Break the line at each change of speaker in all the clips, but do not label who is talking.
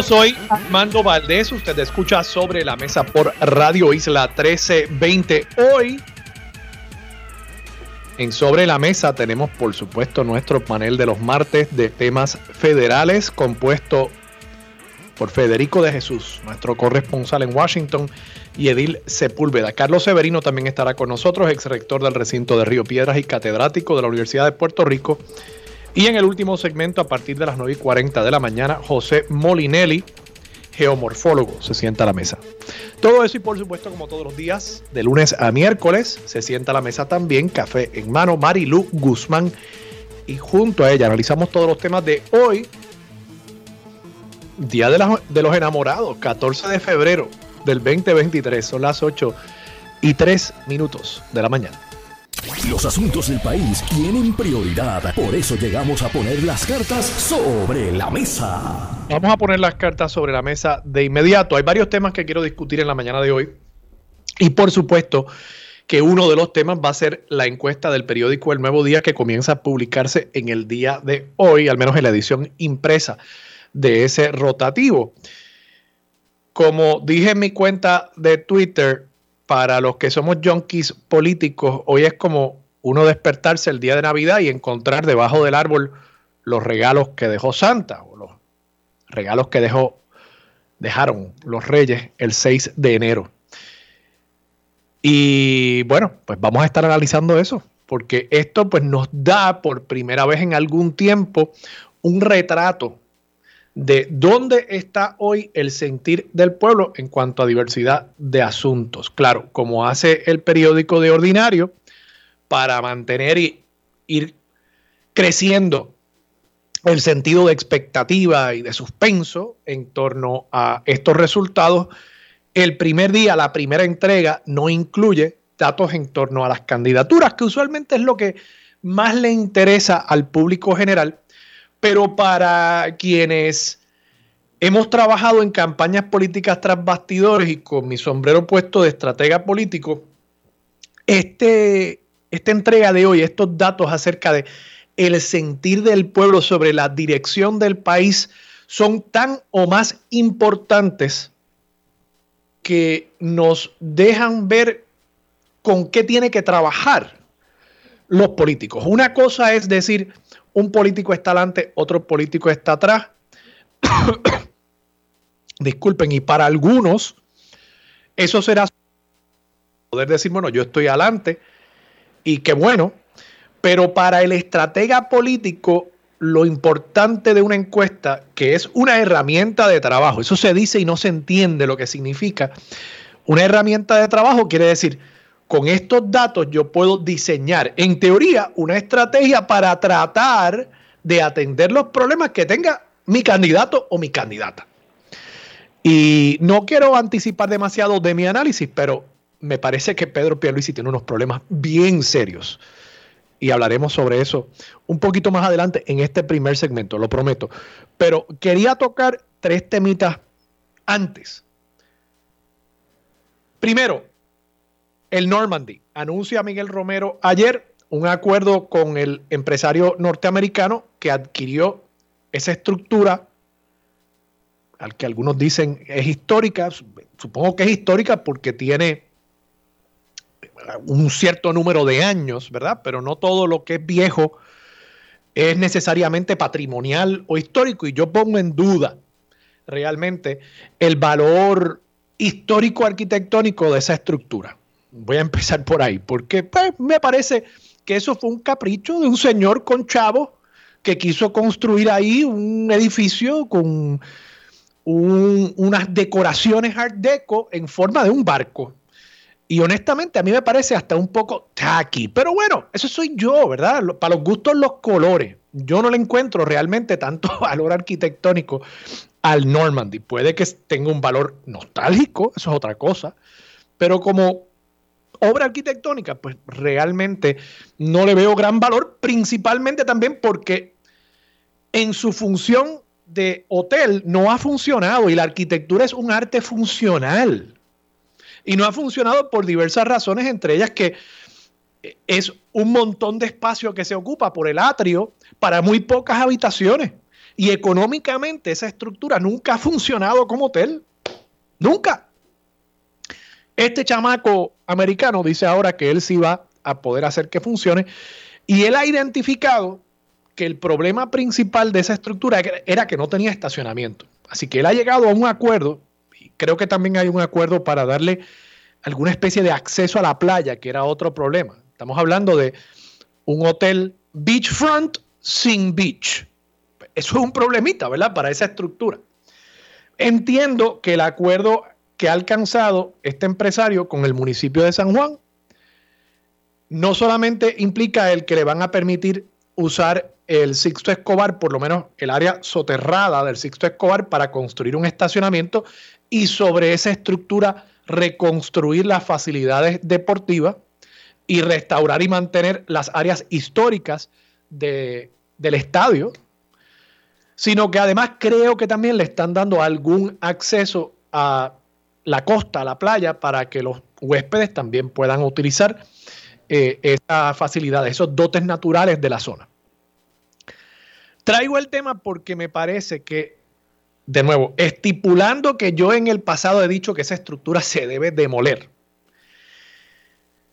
soy Armando Valdés. Usted escucha sobre la mesa por Radio Isla 1320. Hoy, en Sobre la Mesa, tenemos por supuesto nuestro panel de los martes de temas federales, compuesto por Federico de Jesús, nuestro corresponsal en Washington, y Edil Sepúlveda. Carlos Severino también estará con nosotros, ex rector del recinto de Río Piedras y catedrático de la Universidad de Puerto Rico y en el último segmento, a partir de las 9 y 40 de la mañana, José Molinelli, geomorfólogo, se sienta a la mesa. Todo eso y por supuesto, como todos los días, de lunes a miércoles, se sienta a la mesa también, café en mano, Marilu Guzmán. Y junto a ella analizamos todos los temas de hoy, Día de, de los Enamorados, 14 de febrero del 2023. Son las 8 y 3 minutos de la mañana.
Los asuntos del país tienen prioridad, por eso llegamos a poner las cartas sobre la mesa.
Vamos a poner las cartas sobre la mesa de inmediato. Hay varios temas que quiero discutir en la mañana de hoy. Y por supuesto que uno de los temas va a ser la encuesta del periódico El Nuevo Día que comienza a publicarse en el día de hoy, al menos en la edición impresa de ese rotativo. Como dije en mi cuenta de Twitter, para los que somos junkies políticos, hoy es como uno despertarse el día de Navidad y encontrar debajo del árbol los regalos que dejó Santa o los regalos que dejó dejaron los reyes el 6 de enero. Y bueno, pues vamos a estar analizando eso, porque esto pues nos da por primera vez en algún tiempo un retrato de dónde está hoy el sentir del pueblo en cuanto a diversidad de asuntos. Claro, como hace el periódico de ordinario, para mantener y ir creciendo el sentido de expectativa y de suspenso en torno a estos resultados, el primer día, la primera entrega, no incluye datos en torno a las candidaturas, que usualmente es lo que más le interesa al público general pero para quienes hemos trabajado en campañas políticas tras bastidores y con mi sombrero puesto de estratega político, este, esta entrega de hoy, estos datos acerca de el sentir del pueblo sobre la dirección del país son tan o más importantes que nos dejan ver con qué tiene que trabajar los políticos. Una cosa es decir, un político está adelante, otro político está atrás. Disculpen, y para algunos eso será poder decir, bueno, yo estoy adelante y qué bueno, pero para el estratega político lo importante de una encuesta, que es una herramienta de trabajo, eso se dice y no se entiende lo que significa. Una herramienta de trabajo quiere decir, con estos datos yo puedo diseñar, en teoría, una estrategia para tratar de atender los problemas que tenga mi candidato o mi candidata. Y no quiero anticipar demasiado de mi análisis, pero me parece que Pedro Pierluisi tiene unos problemas bien serios. Y hablaremos sobre eso un poquito más adelante en este primer segmento, lo prometo. Pero quería tocar tres temitas antes. Primero, el Normandy. Anuncia Miguel Romero ayer un acuerdo con el empresario norteamericano que adquirió esa estructura, al que algunos dicen es histórica, supongo que es histórica porque tiene un cierto número de años, ¿verdad? Pero no todo lo que es viejo es necesariamente patrimonial o histórico y yo pongo en duda realmente el valor histórico arquitectónico de esa estructura. Voy a empezar por ahí, porque pues, me parece que eso fue un capricho de un señor con chavo que quiso construir ahí un edificio con unas decoraciones art deco en forma de un barco. Y honestamente a mí me parece hasta un poco tacky. Pero bueno, eso soy yo, ¿verdad? Para los gustos los colores. Yo no le encuentro realmente tanto valor arquitectónico al Normandy. Puede que tenga un valor nostálgico, eso es otra cosa, pero como obra arquitectónica, pues realmente no le veo gran valor, principalmente también porque en su función de hotel no ha funcionado y la arquitectura es un arte funcional. Y no ha funcionado por diversas razones, entre ellas que es un montón de espacio que se ocupa por el atrio para muy pocas habitaciones. Y económicamente esa estructura nunca ha funcionado como hotel. Nunca. Este chamaco americano dice ahora que él sí va a poder hacer que funcione. Y él ha identificado que el problema principal de esa estructura era que no tenía estacionamiento. Así que él ha llegado a un acuerdo, y creo que también hay un acuerdo para darle alguna especie de acceso a la playa, que era otro problema. Estamos hablando de un hotel beachfront sin beach. Eso es un problemita, ¿verdad? Para esa estructura. Entiendo que el acuerdo que ha alcanzado este empresario con el municipio de San Juan no solamente implica el que le van a permitir usar el Sixto Escobar, por lo menos el área soterrada del Sixto Escobar, para construir un estacionamiento y sobre esa estructura reconstruir las facilidades deportivas y restaurar y mantener las áreas históricas del estadio, sino que además creo que también le están dando algún acceso a la costa, la playa, para que los huéspedes también puedan utilizar eh, esas facilidades, esos dotes naturales de la zona. Traigo el tema porque me parece que, de nuevo, estipulando que yo en el pasado he dicho que esa estructura se debe demoler.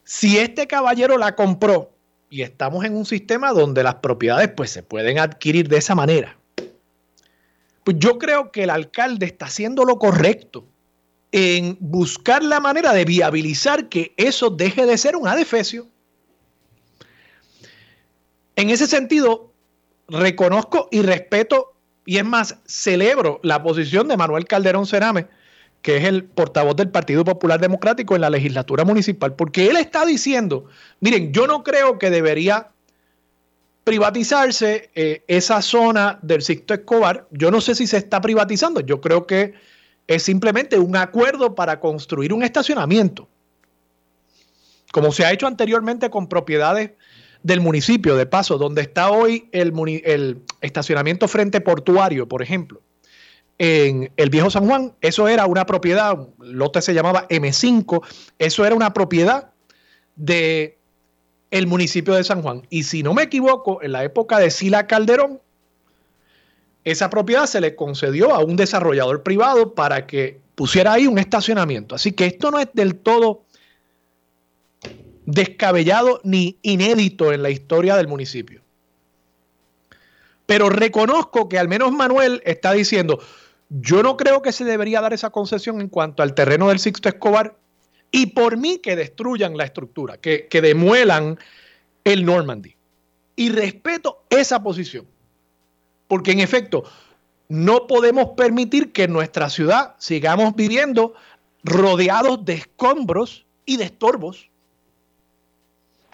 Si este caballero la compró y estamos en un sistema donde las propiedades pues se pueden adquirir de esa manera, pues yo creo que el alcalde está haciendo lo correcto en buscar la manera de viabilizar que eso deje de ser un adefesio. En ese sentido, reconozco y respeto, y es más, celebro la posición de Manuel Calderón Cerame, que es el portavoz del Partido Popular Democrático en la legislatura municipal, porque él está diciendo, miren, yo no creo que debería privatizarse eh, esa zona del Sixto Escobar. Yo no sé si se está privatizando, yo creo que es simplemente un acuerdo para construir un estacionamiento, como se ha hecho anteriormente con propiedades del municipio, de paso, donde está hoy el, estacionamiento frente portuario, por ejemplo, en el viejo San Juan, eso era una propiedad, lote se llamaba M5, eso era una propiedad de el municipio de San Juan. Y si no me equivoco, en la época de Sila Calderón, esa propiedad se le concedió a un desarrollador privado para que pusiera ahí un estacionamiento. Así que esto no es del todo descabellado ni inédito en la historia del municipio. Pero reconozco que al menos Manuel está diciendo, yo no creo que se debería dar esa concesión en cuanto al terreno del Sixto Escobar y por mí que destruyan la estructura, que, que demuelan el Normandy. Y respeto esa posición, porque en efecto no podemos permitir que en nuestra ciudad sigamos viviendo rodeados de escombros y de estorbos.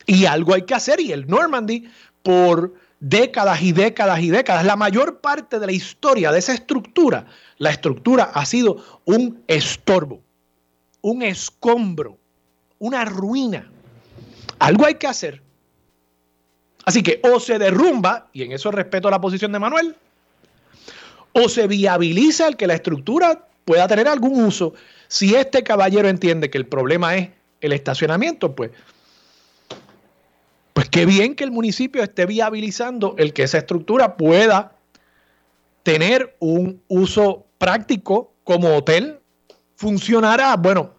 Y algo hay que hacer y el Normandy por décadas y décadas y décadas, la mayor parte de la historia de esa estructura, la estructura ha sido un estorbo, un escombro, una ruina. Algo hay que hacer. Así que o se derrumba, y en eso respeto la posición de Manuel, o se viabiliza el que la estructura pueda tener algún uso. Si este caballero entiende que el problema es el estacionamiento, pues pues qué bien que el municipio esté viabilizando el que esa estructura pueda tener un uso práctico como hotel. ¿Funcionará? Bueno,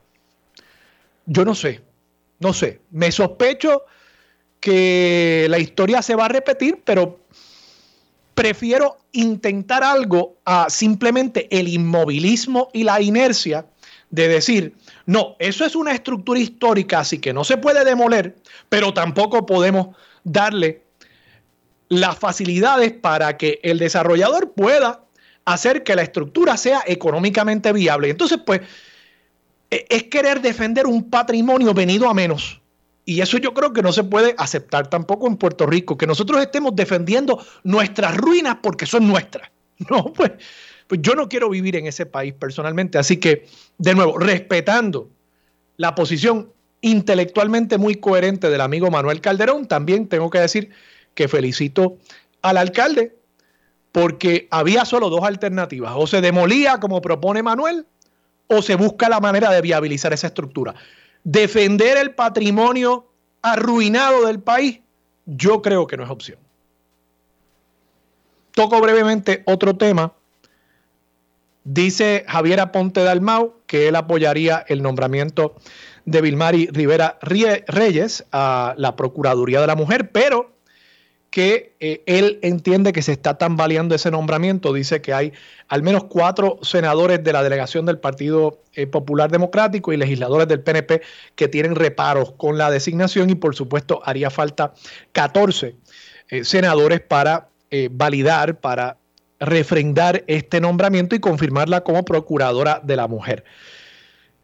yo no sé, no sé. Me sospecho que la historia se va a repetir, pero prefiero intentar algo a simplemente el inmovilismo y la inercia de decir, no, eso es una estructura histórica, así que no se puede demoler, pero tampoco podemos darle las facilidades para que el desarrollador pueda hacer que la estructura sea económicamente viable. Entonces, pues, e, es querer defender un patrimonio venido a menos. Y eso yo creo que no se puede aceptar tampoco en Puerto Rico, que nosotros estemos defendiendo nuestras ruinas porque son nuestras. No, pues Pues yo no quiero vivir en ese país personalmente. Así que, de nuevo, respetando la posición intelectualmente muy coherente del amigo Manuel Calderón, también tengo que decir que felicito al alcalde porque había solo dos alternativas. O se demolía como propone Manuel o se busca la manera de viabilizar esa estructura. Defender el patrimonio arruinado del país, yo creo que no es opción. Toco brevemente otro tema. Dice Javier Aponte Dalmau que él apoyaría el nombramiento de Vilmari Rivera Reyes a la Procuraduría de la Mujer, pero que eh, él entiende que se está tambaleando ese nombramiento. Dice que hay al menos cuatro senadores de la delegación del Partido eh, Popular Democrático y legisladores del PNP que tienen reparos con la designación y por supuesto haría falta 14 eh, senadores para validar, para refrendar este nombramiento y confirmarla como procuradora de la mujer.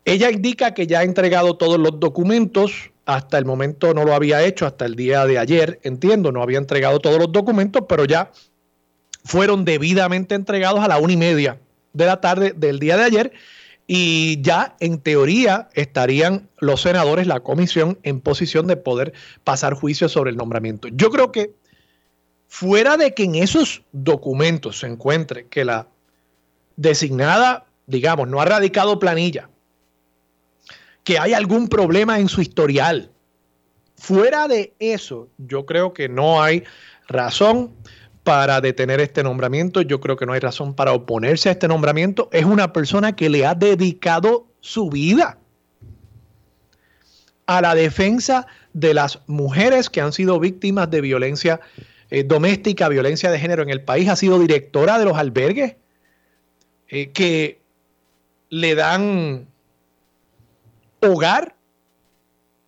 Ella indica que ya ha entregado todos los documentos hasta el momento no lo había hecho, hasta el día de ayer, entiendo, no había entregado todos los documentos, pero ya fueron debidamente entregados a la una y media de la tarde del día de ayer y ya en teoría estarían los senadores, la comisión, en posición de poder pasar juicio sobre el nombramiento. Yo creo que fuera de que en esos documentos se encuentre que la designada, digamos, no ha radicado planilla, que hay algún problema en su historial. Fuera de eso, yo creo que no hay razón para detener este nombramiento, yo creo que no hay razón para oponerse a este nombramiento. Es una persona que le ha dedicado su vida a la defensa de las mujeres que han sido víctimas de violencia eh, doméstica, violencia de género en el país. Ha sido directora de los albergues eh, que le dan hogar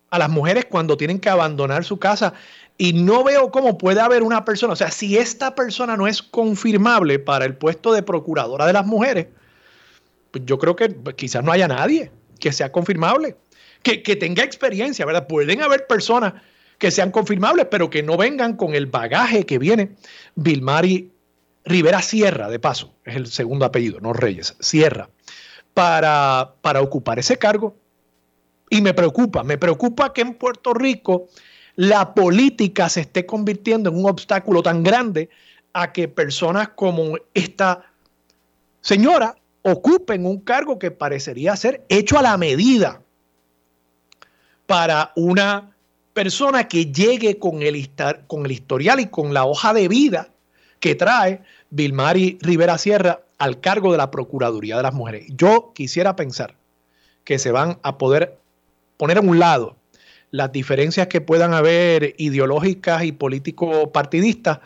a las mujeres cuando tienen que abandonar su casa. Y no veo cómo puede haber una persona, o sea, si esta persona no es confirmable para el puesto de procuradora de las mujeres, pues yo creo que quizás no haya nadie que sea confirmable, que, que tenga experiencia, ¿verdad? Pueden haber personas que sean confirmables, pero que no vengan con el bagaje que viene Vilmari Rivera Sierra, de paso, es el segundo apellido, no Reyes, Sierra, para, para ocupar ese cargo. Y me preocupa, me preocupa que en Puerto Rico la política se esté convirtiendo en un obstáculo tan grande a que personas como esta señora ocupen un cargo que parecería ser hecho a la medida para una persona que llegue con el, historial y con la hoja de vida que trae Vilmari Rivera Sierra al cargo de la Procuraduría de las Mujeres. Yo quisiera pensar que se van a poder poner a un lado las diferencias que puedan haber ideológicas y político-partidistas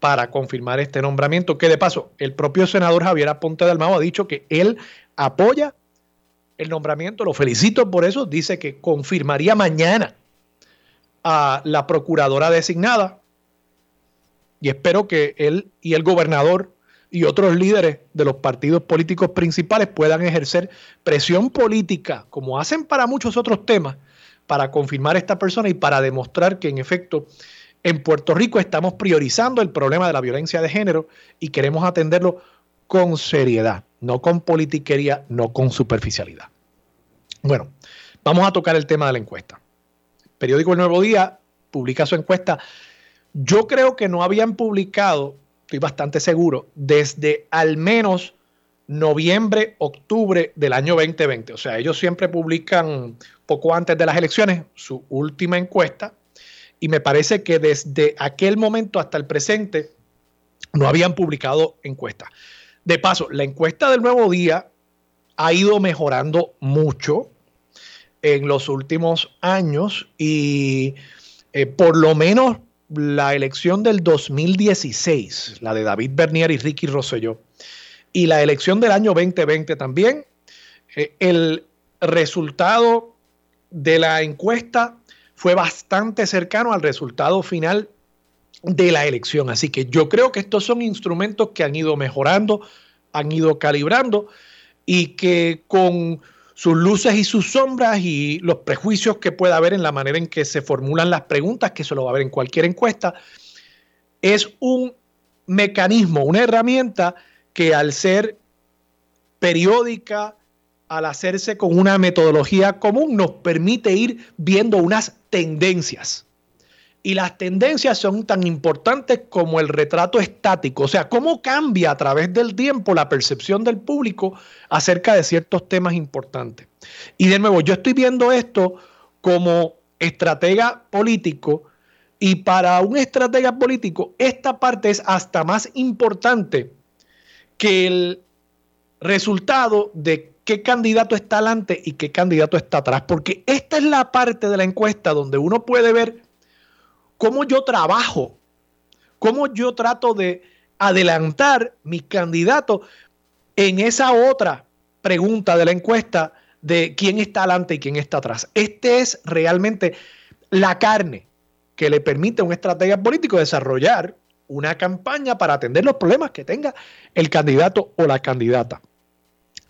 para confirmar este nombramiento, que de paso el propio senador Javier Aponte del Mao ha dicho que él apoya el nombramiento, lo felicito por eso, dice que confirmaría mañana a la procuradora designada y espero que él y el gobernador y otros líderes de los partidos políticos principales puedan ejercer presión política, como hacen para muchos otros temas, para confirmar a esta persona y para demostrar que en efecto en Puerto Rico estamos priorizando el problema de la violencia de género y queremos atenderlo con seriedad, no con politiquería, no con superficialidad. Bueno, vamos a tocar el tema de la encuesta. Periódico El Nuevo Día publica su encuesta. Yo creo que no habían publicado estoy bastante seguro, desde al menos noviembre, octubre del año 2020. O sea, ellos siempre publican poco antes de las elecciones su última encuesta y me parece que desde aquel momento hasta el presente no habían publicado encuesta. De paso, la encuesta del nuevo día ha ido mejorando mucho en los últimos años y eh, por lo menos la elección del 2016, la de David Bernier y Ricky Rosselló, y la elección del año 2020 también, eh, el resultado de la encuesta fue bastante cercano al resultado final de la elección. Así que yo creo que estos son instrumentos que han ido mejorando, han ido calibrando y que con sus luces y sus sombras y los prejuicios que pueda haber en la manera en que se formulan las preguntas, que se lo va a ver en cualquier encuesta, es un mecanismo, una herramienta que al ser periódica, al hacerse con una metodología común, nos permite ir viendo unas tendencias. Y las tendencias son tan importantes como el retrato estático, o sea, cómo cambia a través del tiempo la percepción del público acerca de ciertos temas importantes. Y de nuevo, yo estoy viendo esto como estratega político y para un estratega político esta parte es hasta más importante que el resultado de qué candidato está adelante y qué candidato está atrás, porque esta es la parte de la encuesta donde uno puede ver cómo yo trabajo, cómo yo trato de adelantar mi candidato en esa otra pregunta de la encuesta de quién está adelante y quién está atrás. Este es realmente la carne que le permite a un estratega político desarrollar una campaña para atender los problemas que tenga el candidato o la candidata.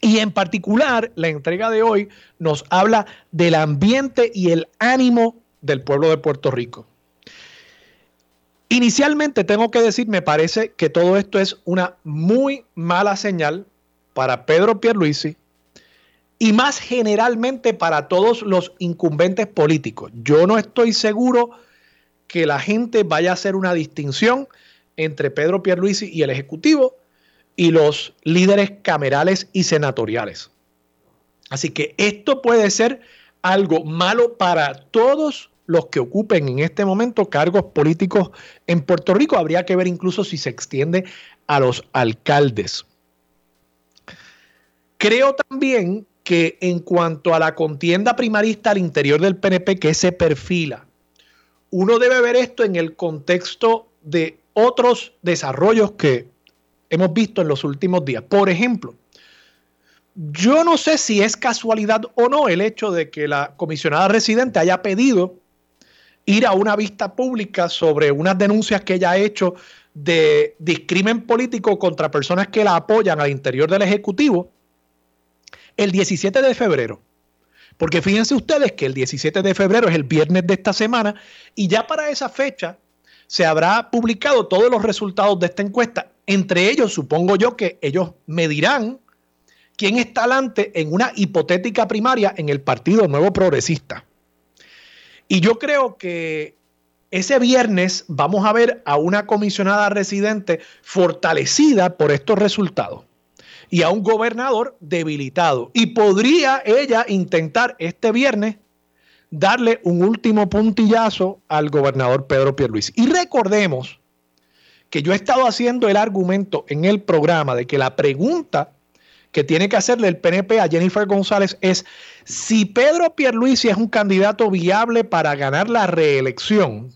Y en particular, la entrega de hoy nos habla del ambiente y el ánimo del pueblo de Puerto Rico. Inicialmente tengo que decir, me parece que todo esto es una muy mala señal para Pedro Pierluisi y más generalmente para todos los incumbentes políticos. Yo no estoy seguro que la gente vaya a hacer una distinción entre Pedro Pierluisi y el Ejecutivo y los líderes camerales y senatoriales. Así que esto puede ser algo malo para todos los que ocupen en este momento cargos políticos en Puerto Rico. Habría que ver incluso si se extiende a los alcaldes. Creo también que en cuanto a la contienda primarista al interior del PNP que se perfila, uno debe ver esto en el contexto de otros desarrollos que hemos visto en los últimos días. Por ejemplo, yo no sé si es casualidad o no el hecho de que la comisionada residente haya pedido ir a una vista pública sobre unas denuncias que ella ha hecho de discrimen político contra personas que la apoyan al interior del Ejecutivo el 17 de febrero. Porque fíjense ustedes que el 17 de febrero es el viernes de esta semana y ya para esa fecha se habrá publicado todos los resultados de esta encuesta. Entre ellos, supongo yo que ellos me dirán quién está adelante en una hipotética primaria en el Partido Nuevo Progresista. Y yo creo que ese viernes vamos a ver a una comisionada residente fortalecida por estos resultados y a un gobernador debilitado. Y podría ella intentar este viernes darle un último puntillazo al gobernador Pedro Pierluisi. Y recordemos que yo he estado haciendo el argumento en el programa de que la pregunta que tiene que hacerle el PNP a Jennifer González es si Pedro Pierluisi es un candidato viable para ganar la reelección,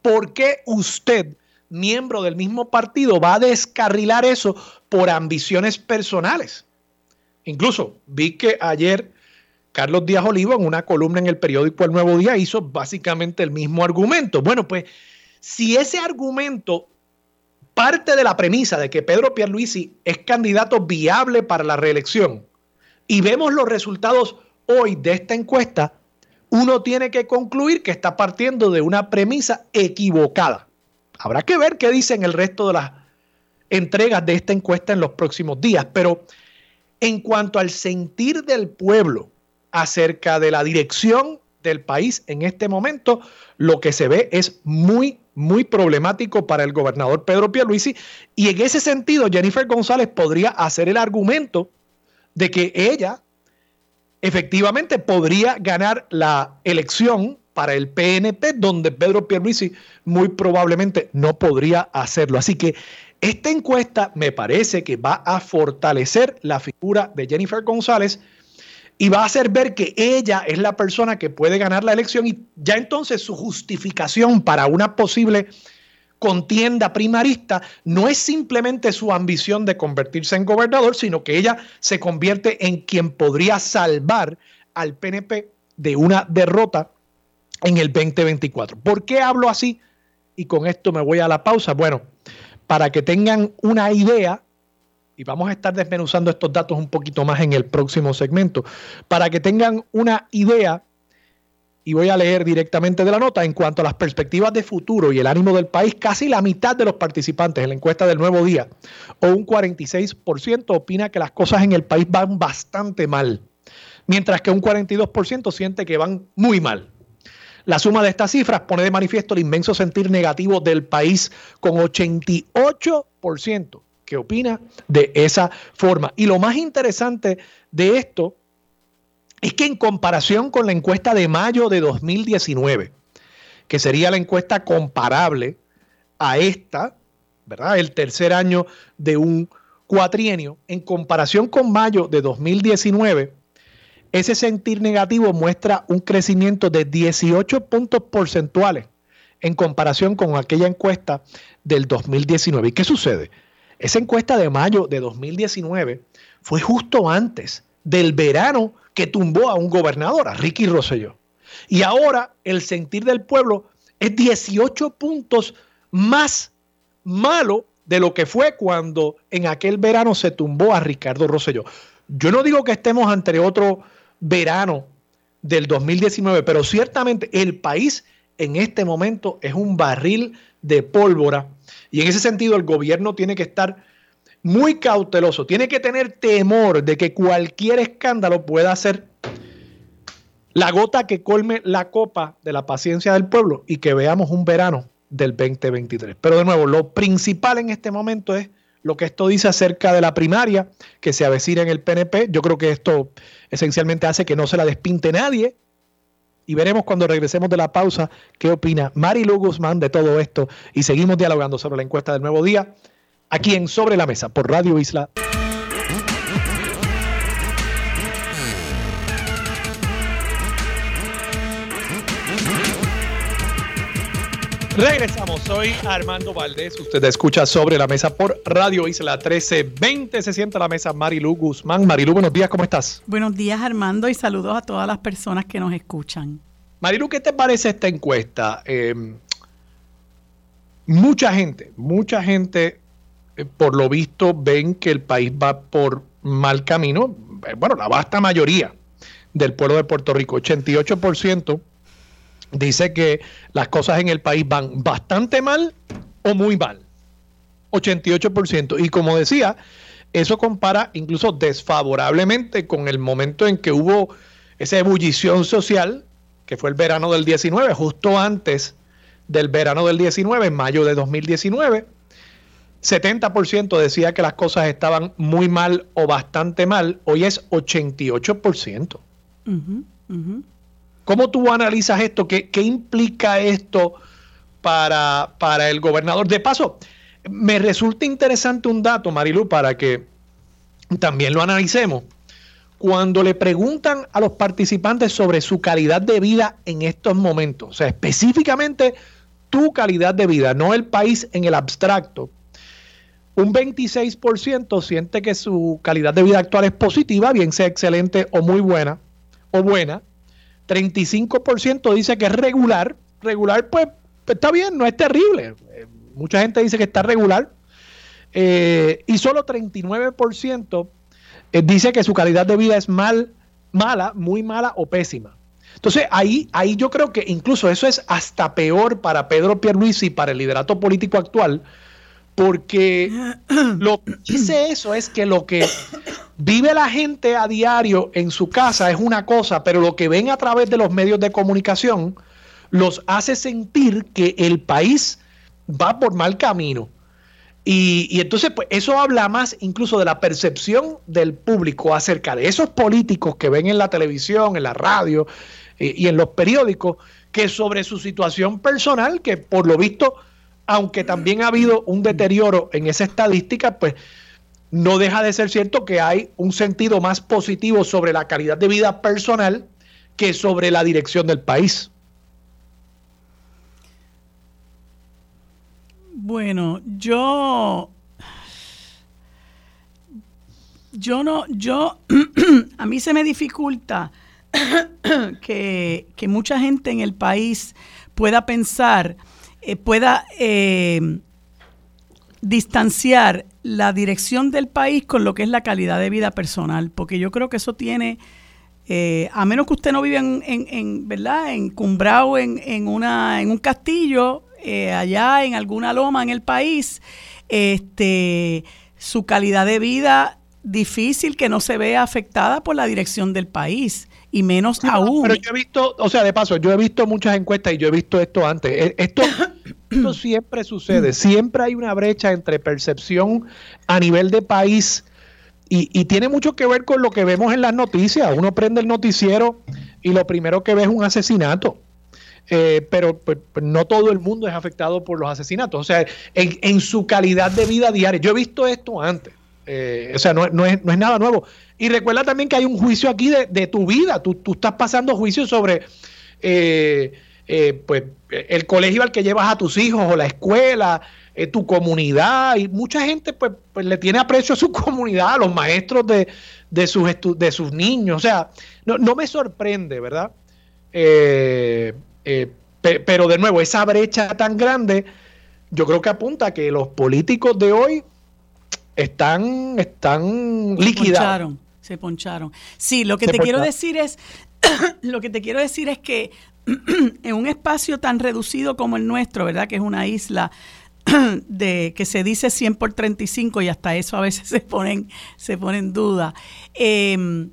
¿por qué usted, miembro del mismo partido, va a descarrilar eso por ambiciones personales? Incluso vi que ayer Carlos Díaz Olivo en una columna en el periódico El Nuevo Día hizo básicamente el mismo argumento. Bueno, pues si ese argumento parte de la premisa de que Pedro Pierluisi es candidato viable para la reelección y vemos los resultados hoy de esta encuesta, uno tiene que concluir que está partiendo de una premisa equivocada. Habrá que ver qué dicen el resto de las entregas de esta encuesta en los próximos días, pero en cuanto al sentir del pueblo acerca de la dirección del país en este momento, lo que se ve es muy, muy problemático para el gobernador Pedro Pierluisi. Y en ese sentido, Jennifer González podría hacer el argumento de que ella efectivamente podría ganar la elección para el PNP, donde Pedro Pierluisi muy probablemente no podría hacerlo. Así que esta encuesta me parece que va a fortalecer la figura de Jennifer González y va a hacer ver que ella es la persona que puede ganar la elección y ya entonces su justificación para una posible contienda primarista no es simplemente su ambición de convertirse en gobernador, sino que ella se convierte en quien podría salvar al PNP de una derrota en el 2024. ¿Por qué hablo así? Y con esto me voy a la pausa. Bueno, para que tengan una idea y vamos a estar desmenuzando estos datos un poquito más en el próximo segmento, para que tengan una idea y voy a leer directamente de la nota, en cuanto a las perspectivas de futuro y el ánimo del país, casi la mitad de los participantes en la encuesta del nuevo día, o un 46%, opina que las cosas en el país van bastante mal, mientras que un 42% siente que van muy mal. La suma de estas cifras pone de manifiesto el inmenso sentir negativo del país, con 88% que opina de esa forma. Y lo más interesante de esto es que en comparación con la encuesta de mayo de 2019, que sería la encuesta comparable a esta, ¿verdad? El tercer año de un cuatrienio, en comparación con mayo de 2019, ese sentir negativo muestra un crecimiento de 18 puntos porcentuales en comparación con aquella encuesta del 2019. ¿Y qué sucede? Esa encuesta de mayo de 2019 fue justo antes del verano que tumbó a un gobernador, a Ricky Rosselló. Y ahora el sentir del pueblo es 18 puntos más malo de lo que fue cuando en aquel verano se tumbó a Ricardo Rosselló. Yo no digo que estemos ante otro verano del 2019, pero ciertamente el país en este momento es un barril de pólvora y en ese sentido el gobierno tiene que estar muy cauteloso, tiene que tener temor de que cualquier escándalo pueda ser la gota que colme la copa de la paciencia del pueblo y que veamos un verano del 2023. Pero de nuevo, lo principal en este momento es lo que esto dice acerca de la primaria que se avecina en el PNP. Yo creo que esto esencialmente hace que no se la despinte nadie. Y veremos cuando regresemos de la pausa qué opina Marilu Guzmán de todo esto. Y seguimos dialogando sobre la encuesta del nuevo día aquí en Sobre la Mesa por Radio Isla Regresamos, soy Armando Valdés. Usted escucha sobre la mesa por Radio Isla 1320. Se sienta la mesa Marilu Guzmán. Marilu, buenos días, ¿cómo estás?
Buenos días, Armando, y saludos a todas las personas que nos escuchan.
Marilu, ¿qué te parece esta encuesta? Em, mucha gente, mucha gente, eh, por lo visto, ven que el país va por mal camino. Eh, bueno, la vasta mayoría del pueblo de Puerto Rico, 88% dice que las cosas en el país van bastante mal o muy mal. 88%. Y como decía, eso compara incluso desfavorablemente con el momento en que hubo esa ebullición social, que fue el verano del 19, justo antes del verano del 19, en mayo de 2019. 70% decía que las cosas estaban muy mal o bastante mal, hoy es 88%. ¿Cómo tú analizas esto? ¿Qué, implica esto para, para, el gobernador? De paso, me resulta interesante un dato, Marilu, para que también lo analicemos. Cuando le preguntan a los participantes sobre su calidad de vida en estos momentos, o sea, específicamente tu calidad de vida, no el país en el abstracto, un 26% siente que su calidad de vida actual es positiva, bien sea excelente o muy buena, o buena, 35% dice que es regular. Regular, pues, está bien, no es terrible. Eh, mucha gente dice que está regular. Eh, y solo 39% eh, dice que su calidad de vida es mal, mala, muy mala o pésima. Entonces, ahí, ahí yo creo que incluso eso es hasta peor para Pedro Pierluisi y para el liderato político actual, porque lo que dice eso es que lo que vive la gente a diario en su casa es una cosa, pero lo que ven a través de los medios de comunicación los hace sentir que el país va por mal camino. Y, entonces, pues eso habla más incluso de la percepción del público acerca de esos políticos que ven en la televisión, en la radio eh, y en los periódicos, que sobre su situación personal, que por lo visto, aunque también ha habido un deterioro en esa estadística, pues no deja de ser cierto que hay un sentido más positivo sobre la calidad de vida personal que sobre la dirección del país.
Bueno, yo yo no, yo a mí se me dificulta que, mucha gente en el país pueda pensar, eh, pueda eh, distanciar la dirección del país con lo que es la calidad de vida personal, porque yo creo que eso tiene Eh, a menos que usted no vive en, en, ¿verdad? En Cumbrao, en, en, una, en un castillo, eh, allá en alguna loma en el país, este, su calidad de vida difícil que no se vea afectada por la dirección del país y menos aún.
Pero yo he visto, o sea, de paso, yo he visto muchas encuestas y yo he visto esto antes. E, esto, esto siempre sucede, siempre hay una brecha entre percepción a nivel de país y, tiene mucho que ver con lo que vemos en las noticias. Uno prende el noticiero y lo primero que ve es un asesinato. Eh, pero pues, pues, no todo el mundo es afectado por los asesinatos. O sea, en, su calidad de vida diaria. Yo he visto esto antes. Eh, o sea, no, no, es, no, es, nada nuevo. Y recuerda también que hay un juicio aquí de, tu vida. Tú, tú, estás pasando juicio sobre eh, pues, el colegio al que llevas a tus hijos o la escuela, tu comunidad. Y mucha gente pues, pues, le tiene aprecio a su comunidad, a los maestros de, de, sus, de sus niños. O sea, no, no me sorprende, ¿verdad? Eh, eh, pero de nuevo, esa brecha tan grande, yo creo que apunta a que los políticos de hoy están, están
se Poncharon, se poncharon. Sí, lo que te quiero decir es, lo que te quiero decir es que en un espacio tan reducido como el nuestro, ¿verdad? Que es una isla de que se dice 100 por 35 y hasta eso a veces se ponen, se pone en duda. Eh,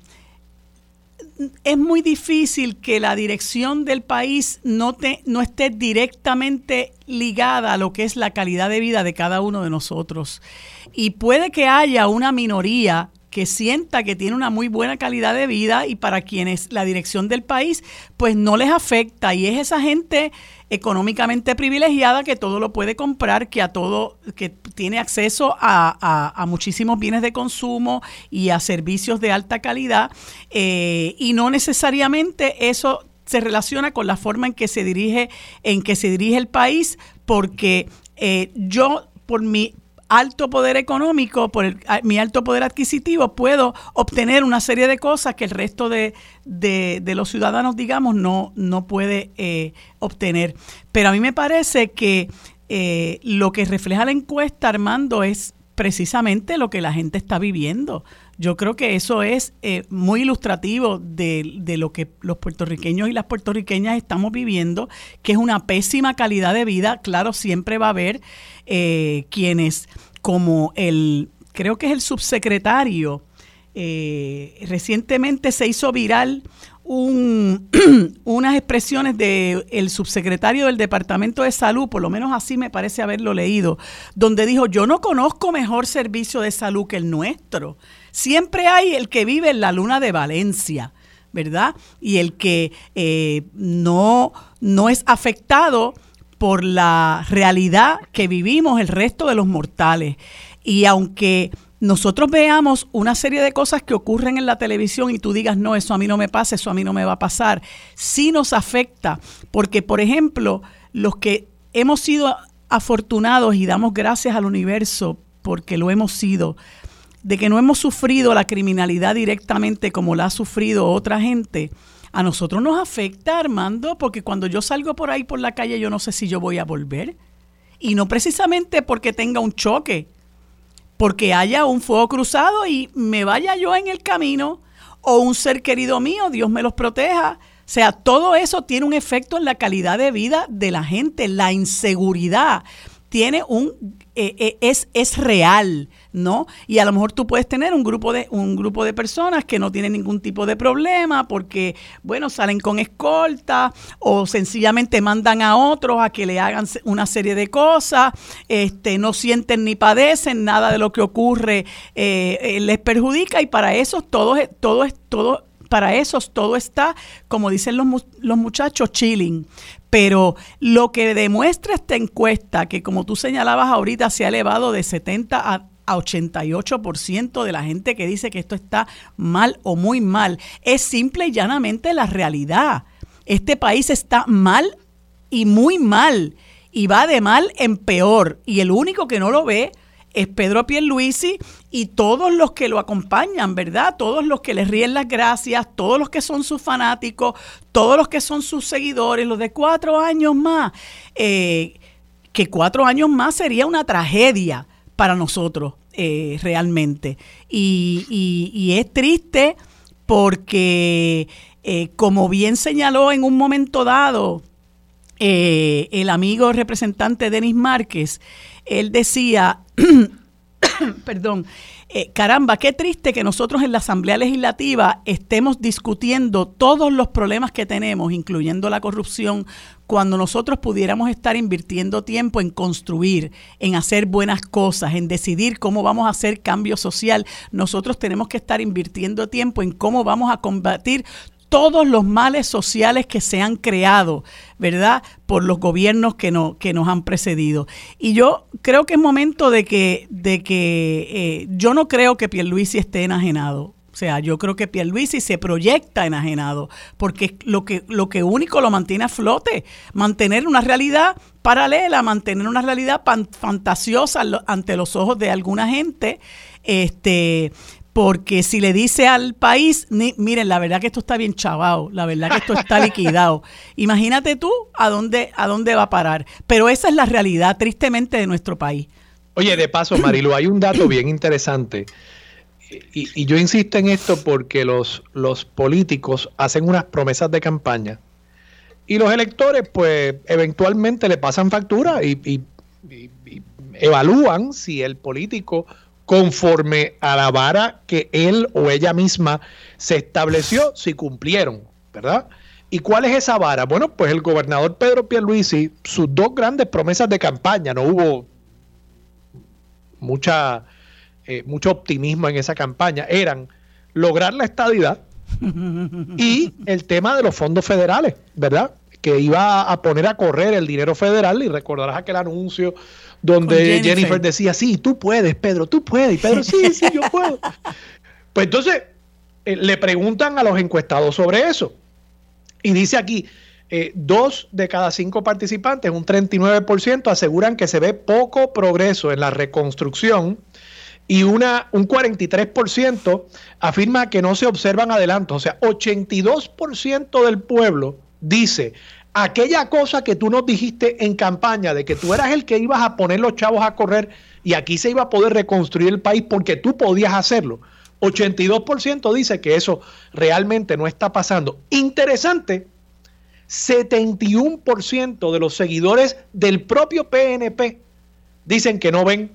es muy difícil que la dirección del país no, te, no esté directamente ligada a lo que es la calidad de vida de cada uno de nosotros. Y puede que haya una minoría que sienta que tiene una muy buena calidad de vida y para quienes la dirección del país pues no les afecta. Y es esa gente económicamente privilegiada que todo lo puede comprar, que a todo, que tiene acceso a, muchísimos bienes de consumo y a servicios de alta calidad eh, y no necesariamente eso se relaciona con la forma en que se dirige, en que se dirige el país, porque eh, yo por mi alto poder económico, por mi alto poder adquisitivo, puedo obtener una serie de cosas que el resto de, los ciudadanos, digamos, no, no puede eh, obtener. Pero a mí me parece que eh, lo que refleja la encuesta, Armando, es precisamente lo que la gente está viviendo. Yo creo que eso es eh, muy ilustrativo de, de, lo que los puertorriqueños y las puertorriqueñas estamos viviendo, que es una pésima calidad de vida. Claro, siempre va a haber eh, quienes, como el, creo que es el subsecretario, eh, recientemente se hizo viral un, unas expresiones del el subsecretario del Departamento de Salud, por lo menos así me parece haberlo leído, donde dijo, yo no conozco mejor servicio de salud que el nuestro. Siempre hay el que vive en la luna de Valencia, ¿verdad? Y el que eh, no, no es afectado por la realidad que vivimos el resto de los mortales. Y aunque nosotros veamos una serie de cosas que ocurren en la televisión y tú digas, no, eso a mí no me pasa, eso a mí no me va a pasar, sí nos afecta, porque por ejemplo, los que hemos sido afortunados y damos gracias al universo porque lo hemos sido, de que no hemos sufrido la criminalidad directamente como la ha sufrido otra gente, a nosotros nos afecta, Armando, porque cuando yo salgo por ahí por la calle yo no sé si yo voy a volver. Y no precisamente porque tenga un choque, porque haya un fuego cruzado y me vaya yo en el camino o un ser querido mío, Dios me los proteja. O sea, todo eso tiene un efecto en la calidad de vida de la gente, la inseguridad tiene un eh, eh, es, es real, ¿no? Y a lo mejor tú puedes tener un grupo de un grupo de personas que no tienen ningún tipo de problema porque bueno, salen con escolta o sencillamente mandan a otros a que le hagan una serie de cosas, este no sienten ni padecen nada de lo que ocurre eh, les perjudica y para eso todo todo todo para esos todo está, como dicen los, los muchachos, chilling. Pero lo que demuestra esta encuesta, que como tú señalabas ahorita, se ha elevado de 70 a, a 88% de la gente que dice que esto está mal o muy mal, es simple y llanamente la realidad. Este país está mal y muy mal y va de mal en peor. Y el único que no lo ve es Pedro Pierluisi y todos los que lo acompañan, ¿verdad? Todos los que le ríen las gracias, todos los que son sus fanáticos, todos los que son sus seguidores, los de cuatro años más, eh, que cuatro años más sería una tragedia para nosotros eh, realmente. Y, es triste porque eh, como bien señaló en un momento dado el amigo representante Denis Márquez, él decía, perdón, eh, caramba, qué triste que nosotros en la Asamblea Legislativa estemos discutiendo todos los problemas que tenemos, incluyendo la corrupción, cuando nosotros pudiéramos estar invirtiendo tiempo en construir, en hacer buenas cosas, en decidir cómo vamos a hacer cambio social. Nosotros tenemos que estar invirtiendo tiempo en cómo vamos a combatir todos los males sociales que se han creado, ¿verdad? Por los gobiernos que, no, que nos han precedido. Y yo creo que es momento de que, de que eh, yo no creo que Pierluisi esté enajenado. O sea, yo creo que Pierluisi se proyecta enajenado, porque lo que, lo que único lo mantiene a flote, mantener una realidad paralela, mantener una realidad fantasiosa ante los ojos de alguna gente, este, porque si le dice al país, miren, la verdad que esto está bien chavado, la verdad que esto está liquidado. Imagínate tú a dónde, a dónde va a parar. Pero esa es la realidad, tristemente, de nuestro país.
Oye, de paso, Marilu, hay un dato bien interesante. Y, yo insisto en esto porque los, los políticos hacen unas promesas de campaña y los electores, pues, eventualmente le pasan factura y, y evalúan si el político conforme a la vara que él o ella misma se estableció, si cumplieron, ¿verdad? ¿Y cuál es esa vara? Bueno, pues el gobernador Pedro Pierluisi, sus dos grandes promesas de campaña, no hubo mucha, eh, mucho optimismo en esa campaña, eran lograr la estabilidad y el tema de los fondos federales, ¿verdad? Que iba a poner a correr el dinero federal y recordarás aquel anuncio donde Jennifer. decía, sí, tú puedes, Pedro, tú puedes. Y Pedro, sí, sí, yo puedo. Pues entonces eh, le preguntan a los encuestados sobre eso. Y dice aquí, eh, dos de cada cinco participantes, un 39%, aseguran que se ve poco progreso en la reconstrucción y una, un 43% afirma que no se observan adelantos. O sea, 82% del pueblo dice, aquella cosa que tú nos dijiste en campaña de que tú eras el que ibas a poner los chavos a correr y aquí se iba a poder reconstruir el país porque tú podías hacerlo. 82% dice que eso realmente no está pasando. Interesante, 71% de los seguidores del propio PNP dicen que no ven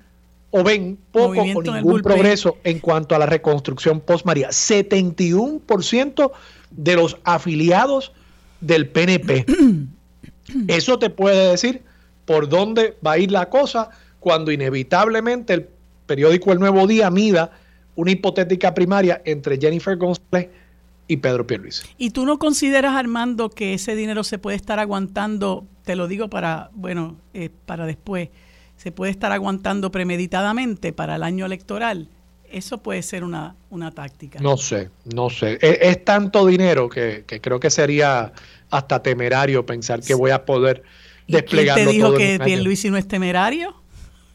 o ven poco o ningún progreso en cuanto a la reconstrucción post María. 71% de los afiliados del PNP. Eso te puede decir por dónde va a ir la cosa cuando inevitablemente el periódico El Nuevo Día mida una hipotética primaria entre Jennifer González y Pedro Pierluisi.
¿Y tú no consideras, Armando, que ese dinero se puede estar aguantando, te lo digo para, bueno, eh, para después, se puede estar aguantando premeditadamente para el año electoral? Eso puede ser una, una táctica.
No sé, no sé. Es, tanto dinero que, creo que sería hasta temerario pensar que voy a poder desplegar.
¿Quién te dijo que Pierluisi no es temerario?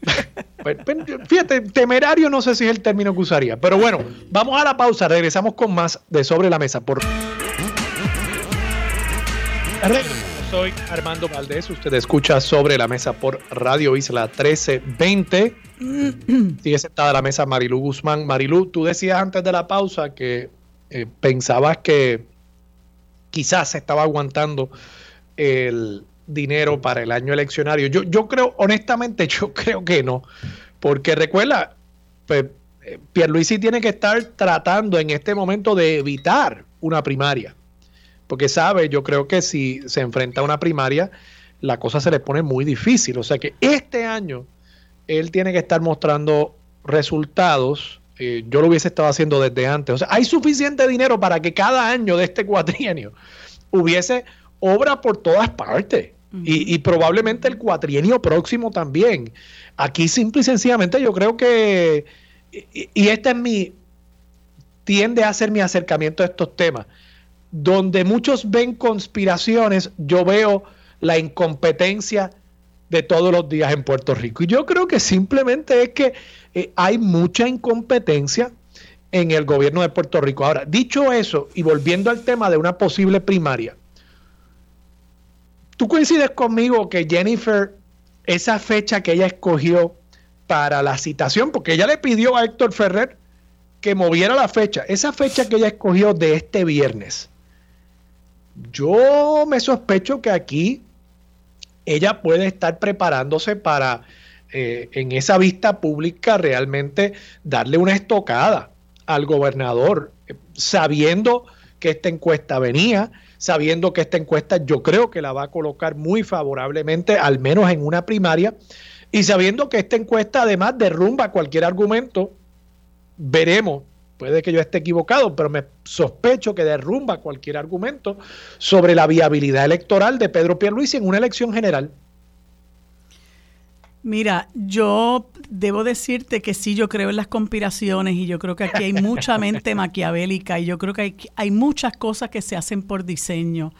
Pues, pues, fíjate, temerario no sé si es el término que usaría. Pero bueno, vamos a la pausa. Regresamos con más de Sobre la Mesa. Por soy Armando Valdés. Usted escucha sobre la mesa por Radio Isla 1320. Sigue sentada la mesa Marilu Guzmán. Marilu, tú decías antes de la pausa que eh, pensabas que quizás se estaba aguantando el dinero para el año eleccionario. Yo, yo creo, honestamente, yo creo que no. Porque recuerda, pues, eh, Pierluisi tiene que estar tratando en este momento de evitar una primaria porque sabe, yo creo que si se enfrenta a una primaria, la cosa se le pone muy difícil. O sea que este año él tiene que estar mostrando resultados. Eh, yo lo hubiese estado haciendo desde antes. O sea, hay suficiente dinero para que cada año de este cuatrienio hubiese obra por todas partes. y, y, probablemente el cuatrienio próximo también. Aquí simple y sencillamente yo creo que, y, y este es mi, tiende a ser mi acercamiento a estos temas donde muchos ven conspiraciones, yo veo la incompetencia de todos los días en Puerto Rico. Y yo creo que simplemente es que eh, hay mucha incompetencia en el gobierno de Puerto Rico. Ahora, dicho eso, y volviendo al tema de una posible primaria, ¿tú coincides conmigo que Jennifer, esa fecha que ella escogió para la citación, porque ella le pidió a Héctor Ferrer que moviera la fecha, esa fecha que ella escogió de este viernes, yo me sospecho que aquí ella puede estar preparándose para eh, en esa vista pública realmente darle una estocada al gobernador, sabiendo que esta encuesta venía, sabiendo que esta encuesta yo creo que la va a colocar muy favorablemente, al menos en una primaria, y sabiendo que esta encuesta además derrumba cualquier argumento, veremos, puede que yo esté equivocado, pero me sospecho que derrumba cualquier argumento sobre la viabilidad electoral de Pedro Pierluisi en una elección general.
Mira, yo debo decirte que sí, yo creo en las conspiraciones y yo creo que aquí hay mucha mente maquiavélica y yo creo que hay, hay muchas cosas que se hacen por diseño.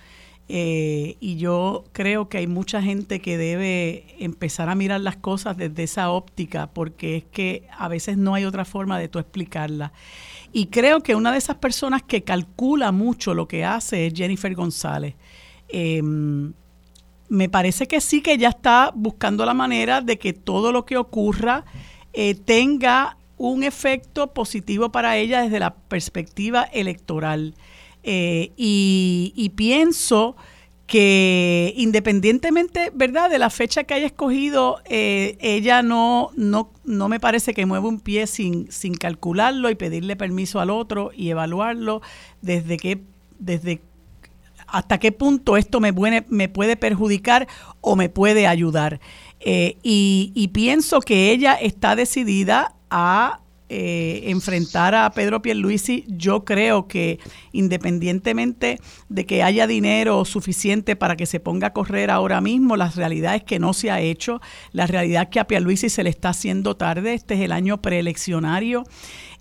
Eh, y yo creo que hay mucha gente que debe empezar a mirar las cosas desde esa óptica, porque es que a veces no hay otra forma de tú explicarla. Y creo que una de esas personas que calcula mucho lo que hace es Jennifer González. Em, me parece que sí que ella está buscando la manera de que todo lo que ocurra eh, tenga un efecto positivo para ella desde la perspectiva electoral. Eh, y, pienso que independientemente, ¿verdad?, de la fecha que haya escogido, eh, ella no, no, no me parece que mueva un pie sin, sin calcularlo y pedirle permiso al otro y evaluarlo desde qué, desde hasta qué punto esto me, me puede perjudicar o me puede ayudar. Eh, y, y pienso que ella está decidida a eh, enfrentar a Pedro Pierluisi, yo creo que independientemente de que haya dinero suficiente para que se ponga a correr ahora mismo, la realidad es que no se ha hecho, la realidad es que a Pierluisi se le está haciendo tarde, este es el año preeleccionario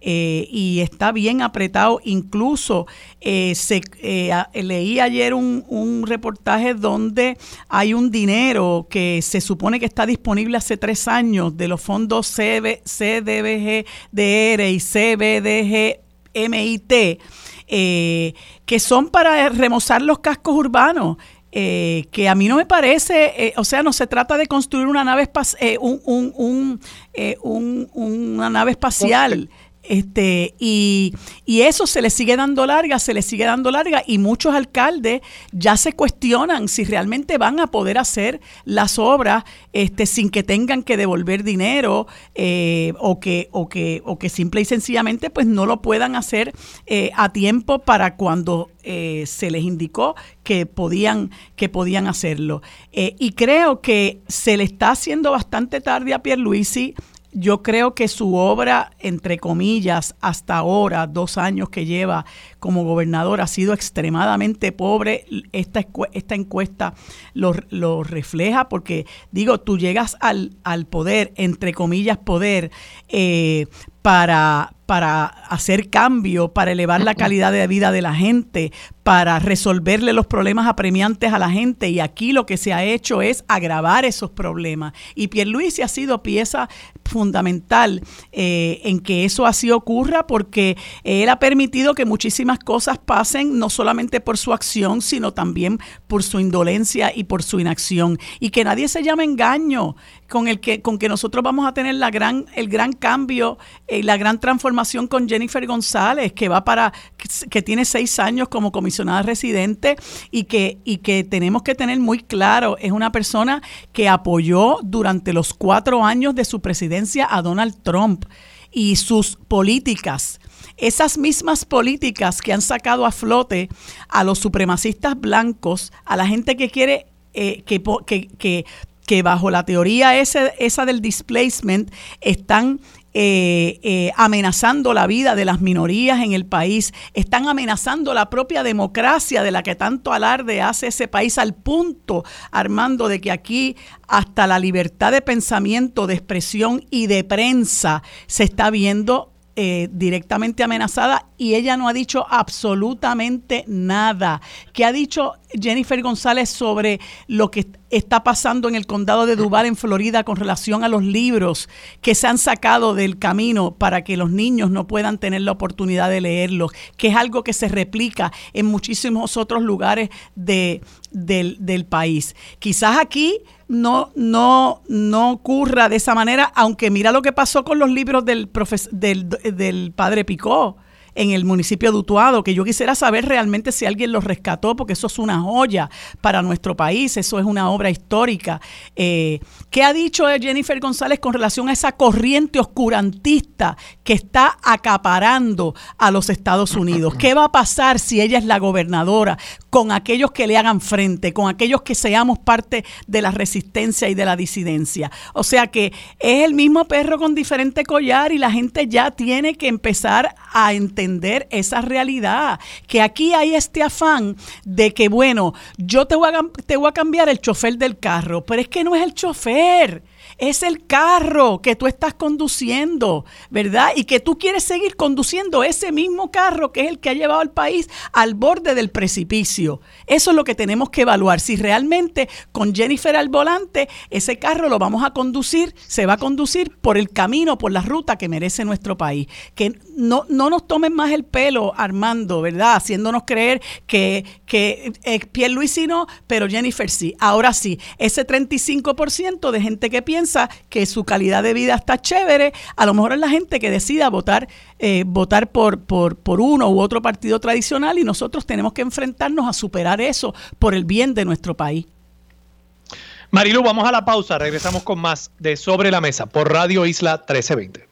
eh, y está bien apretado. Incluso eh, se, eh, leí ayer un, un, reportaje donde hay un dinero que se supone que está disponible hace tres años de los fondos CB, CDBGDR y CBDG que son para remozar los cascos urbanos. que a mí no me parece, o sea, no se trata de construir una nave, un, un, una nave espacial. Este, y, y, eso se le sigue dando larga, se le sigue dando larga y muchos alcaldes ya se cuestionan si realmente van a poder hacer las obras este, sin que tengan que devolver dinero eh, o, que, o, que, o que simple y sencillamente pues no lo puedan hacer eh, a tiempo para cuando eh, se les indicó que podían, que podían hacerlo. y creo que se le está haciendo bastante tarde a Pierluisi yo creo que su obra, entre comillas, hasta ahora, dos años que lleva como gobernador, ha sido extremadamente pobre. Esta, esta encuesta lo, refleja porque, digo, tú llegas al, al poder, entre comillas, poder, eh, para, para hacer cambio, para elevar la calidad de vida de la gente, para resolverle los problemas apremiantes a la gente. Y aquí lo que se ha hecho es agravar esos problemas. Y Pierluisi ha sido pieza fundamental eh, en que eso así ocurra porque él ha permitido que muchísimas cosas pasen, no solamente por su acción, sino también por su indolencia y por su inacción. Y que nadie se llame engaño con el que, con que nosotros vamos a tener la gran, el gran cambio y la gran transformación con Jennifer González, que va para, que tiene seis años como comisionada residente y que, y que tenemos que tener muy claro, es una persona que apoyó durante los cuatro años de su presidencia a Donald Trump y sus políticas. Esas mismas políticas que han sacado a flote a los supremacistas blancos, a la gente que quiere eh, que, que, que, que bajo la teoría ese, esa del displacement están eh, eh, amenazando la vida de las minorías en el país, están amenazando la propia democracia de la que tanto alarde hace ese país al punto, Armando, de que aquí hasta la libertad de pensamiento, de expresión y de prensa se está viendo eh, directamente amenazada y ella no ha dicho absolutamente nada. ¿Qué ha dicho Jennifer González sobre lo que está pasando en el condado de Duval, en Florida, con relación a los libros que se han sacado del camino para que los niños no puedan tener la oportunidad de leerlos, que es algo que se replica en muchísimos otros lugares de, del, país. Quizás aquí no, no, no ocurra de esa manera, aunque mira lo que pasó con los libros del, del, del padre Picó en el municipio de Utuado, que yo quisiera saber realmente si alguien los rescató, porque eso es una joya para nuestro país, eso es una obra histórica. Eh, ¿Qué ha dicho Jennifer González con relación a esa corriente oscurantista que está acaparando a los Estados Unidos? ¿Qué va a pasar si ella es la gobernadora con aquellos que le hagan frente, con aquellos que seamos parte de la resistencia y de la disidencia? O sea que es el mismo perro con diferente collar y la gente ya tiene que empezar a entender esa realidad, que aquí hay este afán de que, bueno, yo te voy a, te voy a cambiar el chofer del carro, pero es que no es el chofer es el carro que tú estás conduciendo, ¿verdad? Y que tú quieres seguir conduciendo ese mismo carro que es el que ha llevado al país al borde del precipicio. Eso es lo que tenemos que evaluar. Si realmente con Jennifer al volante, ese carro lo vamos a conducir, se va a conducir por el camino, por la ruta que merece nuestro país. Que no, no nos tomen más el pelo, Armando, ¿verdad? Haciéndonos creer que, que eh, Pierre Luis no, pero Jennifer sí. Ahora sí, ese 35% de gente que piensa que su calidad de vida está chévere, a lo mejor es la gente que decida votar, eh, votar por, por, por uno u otro partido tradicional y nosotros tenemos que enfrentarnos a superar eso por el bien de nuestro país.
Marilu, vamos a la pausa, regresamos con más de Sobre la Mesa por Radio Isla 1320.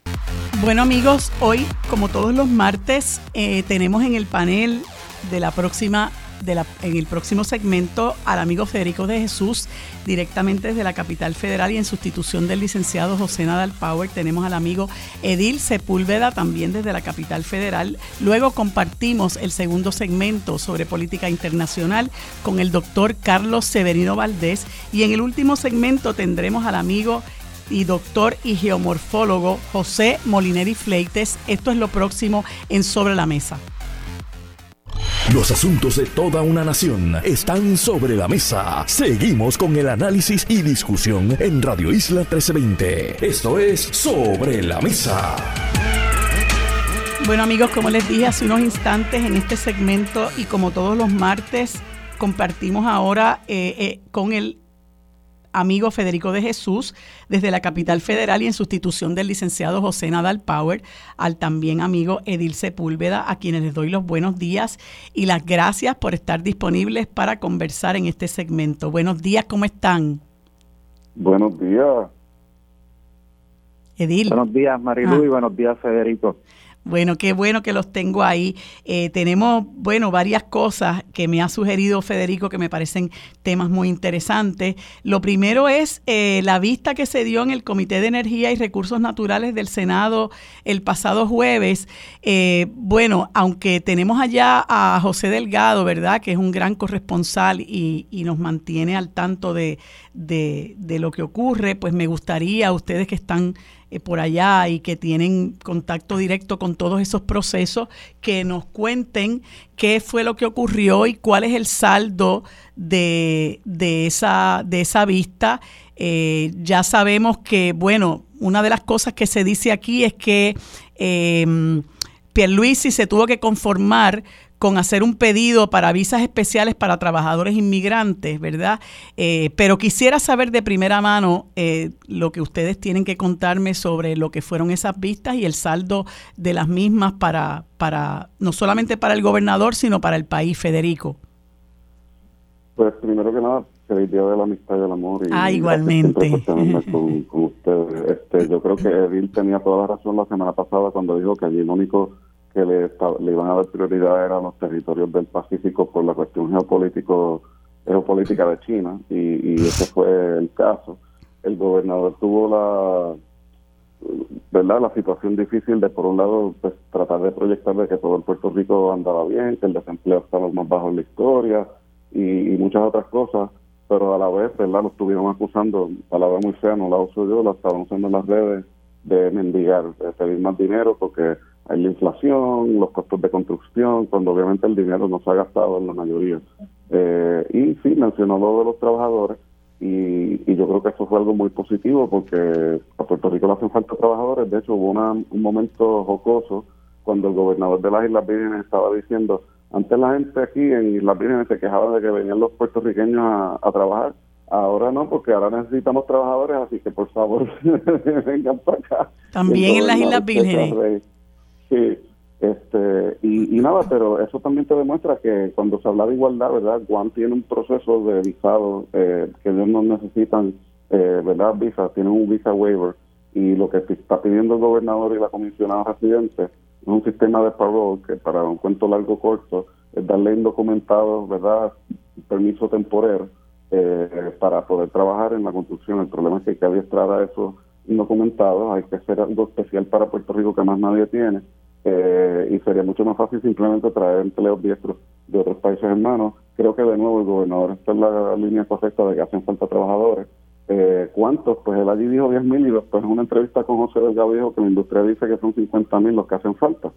Bueno amigos, hoy como todos los martes eh, tenemos en el panel de la próxima en el próximo segmento al amigo Federico de Jesús, directamente desde la capital federal y en sustitución del licenciado José Nadal Power. Tenemos al amigo Edil Sepúlveda, también desde la capital federal. Luego compartimos el segundo segmento sobre política internacional con el doctor Carlos Severino Valdés. Y en el último segmento tendremos al amigo y doctor y geomorfólogo José Molineri Fleites. Esto es lo próximo en Sobre la Mesa.
Los asuntos de toda una nación están sobre la mesa. Seguimos con el análisis y discusión en Radio Isla 1320. Esto es Sobre la Mesa.
Bueno amigos, como les dije hace unos instantes en este segmento y como todos los martes, compartimos ahora eh, eh, con el amigo Federico de Jesús desde la capital federal y en sustitución del licenciado José Nadal Power, al también amigo Edil Sepúlveda, a quienes les doy los buenos días y las gracias por estar disponibles para conversar en este segmento. Buenos días, ¿cómo están?
Buenos días.
Edil.
Buenos días, Marilu, ah. y buenos días, Federico.
Bueno, qué bueno que los tengo ahí. Eh, tenemos, bueno, varias cosas que me ha sugerido Federico que me parecen temas muy interesantes. Lo primero es eh, la vista que se dio en el Comité de Energía y Recursos Naturales del Senado el pasado jueves. Eh, bueno, aunque tenemos allá a José Delgado, ¿verdad? Que es un gran corresponsal y, y nos mantiene al tanto de, de, de lo que ocurre, pues me gustaría, ustedes que están eh, por allá y que tienen contacto directo con todos esos procesos, que nos cuenten qué fue lo que ocurrió y cuál es el saldo de, de, esa, de esa vista. Eh, ya sabemos que, bueno, una de las cosas que se dice aquí es que eh, Pierluisi se tuvo que conformar con hacer un pedido para visas especiales para trabajadores inmigrantes, ¿verdad? Eh, pero quisiera saber de primera mano eh, lo que ustedes tienen que contarme sobre lo que fueron esas vistas y el saldo de las mismas para, para no solamente para el gobernador, sino para el país, Federico.
Pues primero que nada, feliz día de la amistad y del amor. Y
ah, igualmente.
Con, con ustedes. Este, yo creo que Edil tenía toda la razón la semana pasada cuando dijo que allí lo único que le, iban a dar prioridad eran los territorios del Pacífico por la cuestión geopolítico geopolítica de China y, y ese fue el caso. El gobernador tuvo la verdad la situación difícil de por un lado pues tratar de proyectar de que todo el Puerto Rico andaba bien, que el desempleo estaba más bajo en la historia y, muchas otras cosas, pero a la vez verdad lo estuvieron acusando, palabra muy fea, no la uso yo, la estaban usando en las redes de mendigar, de pedir más dinero porque hay la inflación, los costos de construcción, cuando obviamente el dinero no se ha gastado en la mayoría. Eh, y sí, mencionó lo de los trabajadores, y, yo creo que eso fue algo muy positivo porque a Puerto Rico le hacen falta trabajadores. De hecho, hubo un momento jocoso cuando el gobernador de las Islas Vírgenes estaba diciendo, antes la gente aquí en Islas Vírgenes se quejaba de que venían los puertorriqueños a, trabajar, ahora no, porque ahora necesitamos trabajadores, así que por favor vengan para acá.
También en las Islas Vírgenes.
Sí, este, y, nada, pero eso también te demuestra que cuando se habla de igualdad, ¿verdad? Juan tiene un proceso de visado eh, que ellos no necesitan, eh, ¿verdad? Visa, tienen un visa waiver y lo que está pidiendo el gobernador y la comisionada residente es un sistema de parole que para un cuento largo corto es darle indocumentados, ¿verdad? Permiso temporal eh, para poder trabajar en la construcción. El problema es que hay que adiestrar a esos indocumentados, hay que hacer algo especial para Puerto Rico que más nadie tiene eh, y sería mucho más fácil simplemente traer empleos diestros de otros países hermanos. Creo que de nuevo el gobernador está en la línea correcta de que hacen falta trabajadores. Eh, ¿Cuántos? Pues él allí dijo 10 mil y después en una entrevista con José Delgado dijo que la industria dice que son 50 mil los que hacen falta.